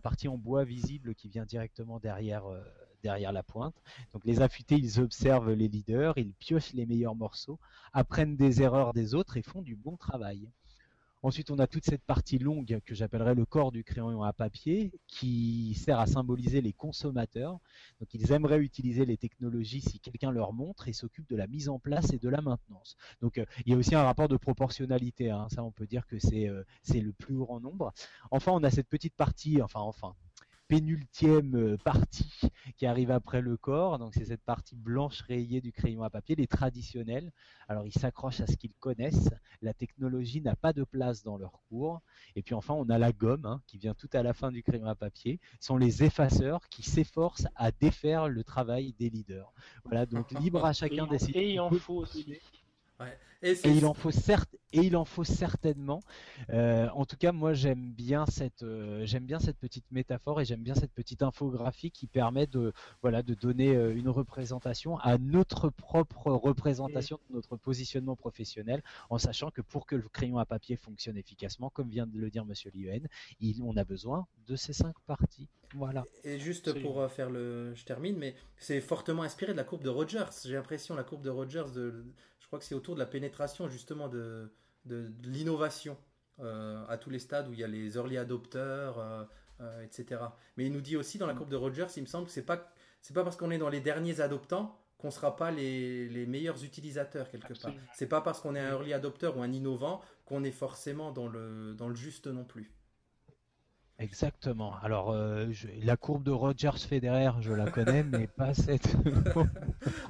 partie, en bois visible qui vient directement derrière, euh, derrière la pointe. Donc les affûtés, ils observent les leaders, ils piochent les meilleurs morceaux, apprennent des erreurs des autres et font du bon travail. Ensuite, on a toute cette partie longue que j'appellerais le corps du crayon à papier, qui sert à symboliser les consommateurs. Donc, ils aimeraient utiliser les technologies si quelqu'un leur montre et s'occupent de la mise en place et de la maintenance. Donc, euh, il y a aussi un rapport de proportionnalité. hein. Ça, on peut dire que c'est euh, c'est le plus grand nombre. Enfin, on a cette petite partie, enfin, enfin, pénultième euh, partie qui arrive après le corps. Donc, c'est cette partie blanche rayée du crayon à papier, les traditionnels. Alors, ils s'accrochent à ce qu'ils connaissent. La technologie n'a pas de place dans leur cours. Et puis, enfin, on a la gomme hein, qui vient tout à la fin du crayon à papier. Ce sont les effaceurs qui s'efforcent à défaire le travail des leaders. Voilà, donc *laughs* libre à chacun d'essayer. Et il en de faut aussi. Et, il en faut certes, et il en faut certainement. Euh, en tout cas, moi j'aime bien cette, euh, j'aime bien cette petite métaphore et j'aime bien cette petite infographie qui permet de, voilà, de donner euh, une représentation à notre propre représentation de notre positionnement professionnel, en sachant que pour que le crayon à papier fonctionne efficacement, comme vient de le dire Monsieur Lien, il, on a besoin de ces cinq parties. Voilà. Et juste Absolument. pour euh, faire le. Je termine, mais c'est fortement inspiré de la courbe de Rogers. J'ai l'impression, la courbe de Rogers, de... je crois que c'est autour de la pénétration justement de, de, de l'innovation euh, à tous les stades où il y a les early adopters, euh, euh, etc. Mais il nous dit aussi dans la courbe de Rogers, il me semble que c'est pas, c'est pas parce qu'on est dans les derniers adoptants qu'on sera pas les, les meilleurs utilisateurs quelque part. Absolument. C'est pas parce qu'on est un early adopter ou un innovant qu'on est forcément dans le, dans le juste non plus. Exactement. Alors, euh, je- la courbe de Rogers Federer, je la connais, mais *laughs* pas cette.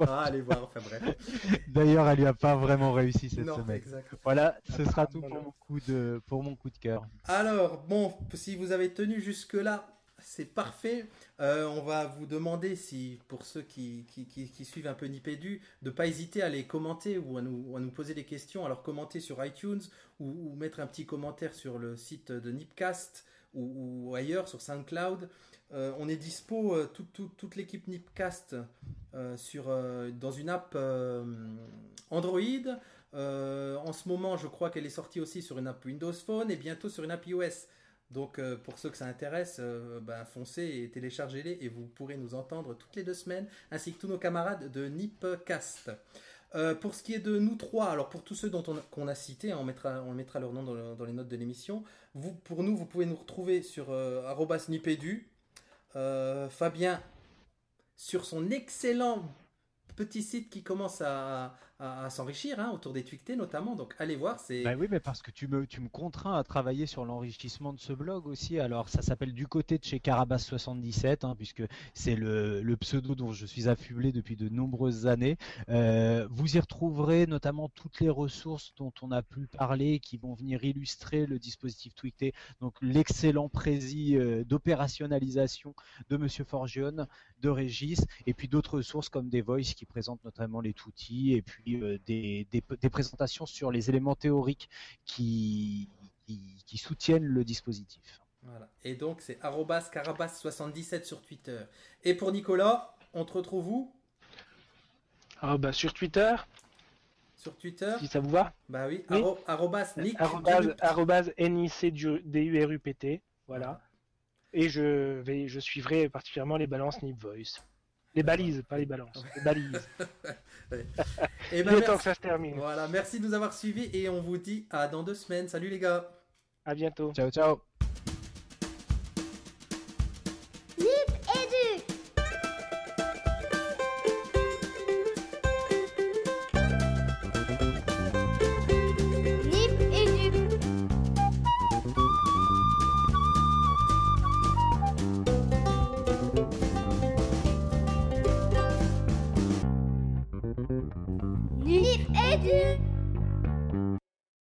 Ah, allez voir, enfin bref. D'ailleurs, elle lui a pas vraiment réussi cette Non, semaine. Voilà, ce sera tout pour mon coup de, pour mon coup de cœur. Alors, bon, si vous avez tenu jusque-là, c'est parfait. Euh, on va vous demander, si pour ceux qui, qui, qui- qui suivent un peu Nipédu, de ne pas hésiter à les commenter ou à nous, ou à nous poser des questions. Alors, commenter sur iTunes ou, ou mettre un petit commentaire sur le site de Nipcast ou, ailleurs sur SoundCloud. Euh, on est dispo, euh, toute- l'équipe Nipcast, euh, sur, dans une app Android. En ce moment, je crois qu'elle est sortie aussi sur une app Windows Phone et bientôt sur une app iOS. Donc, pour ceux que ça intéresse, ben, foncez et téléchargez-les et vous pourrez nous entendre toutes les deux semaines, ainsi que tous nos camarades de Nipcast. Euh, pour ce qui est de nous trois, alors pour tous ceux dont qu'on a cités, hein, on, mettra, on mettra leur nom dans, le- dans les notes de l'émission. Vous, pour nous, vous pouvez nous retrouver sur euh, arobase @nipedu. Euh, Fabien sur son excellent petit site qui commence à, à- s'enrichir hein, autour des tweetés notamment. Donc allez voir, c'est Bah oui, mais parce que tu me, tu me contrains à travailler sur l'enrichissement de ce blog aussi. Alors, ça s'appelle du côté de chez Carabas77, hein, puisque c'est le, le pseudo dont je suis affublé depuis de nombreuses années. Euh, vous y retrouverez notamment toutes les ressources dont on a pu parler, qui vont venir illustrer le dispositif tweeté. Donc, l'excellent prési euh, d'opérationnalisation de Monsieur Forgione, de Régis, et puis d'autres ressources comme des voice qui présentent notamment les tutis, et puis euh, des, des, des présentations sur les éléments théoriques qui, qui, soutiennent le dispositif. Voilà. Et donc c'est carabas77 sur Twitter. Et pour Nicolas, on te retrouve où? Ah bah, Sur Twitter. Sur Twitter? Si ça vous va Bah oui, oui. arrobas Nick. N-I-C-D-U-R-U-P-T. Voilà. Et je, vais, je suivrai particulièrement les balances Nip Voice. Les balises, pas les balances. Les balises. *laughs* et ben, temps que ça se termine. Voilà, merci de nous avoir suivis et on vous dit à dans deux semaines. Salut les gars. À bientôt. Ciao, ciao.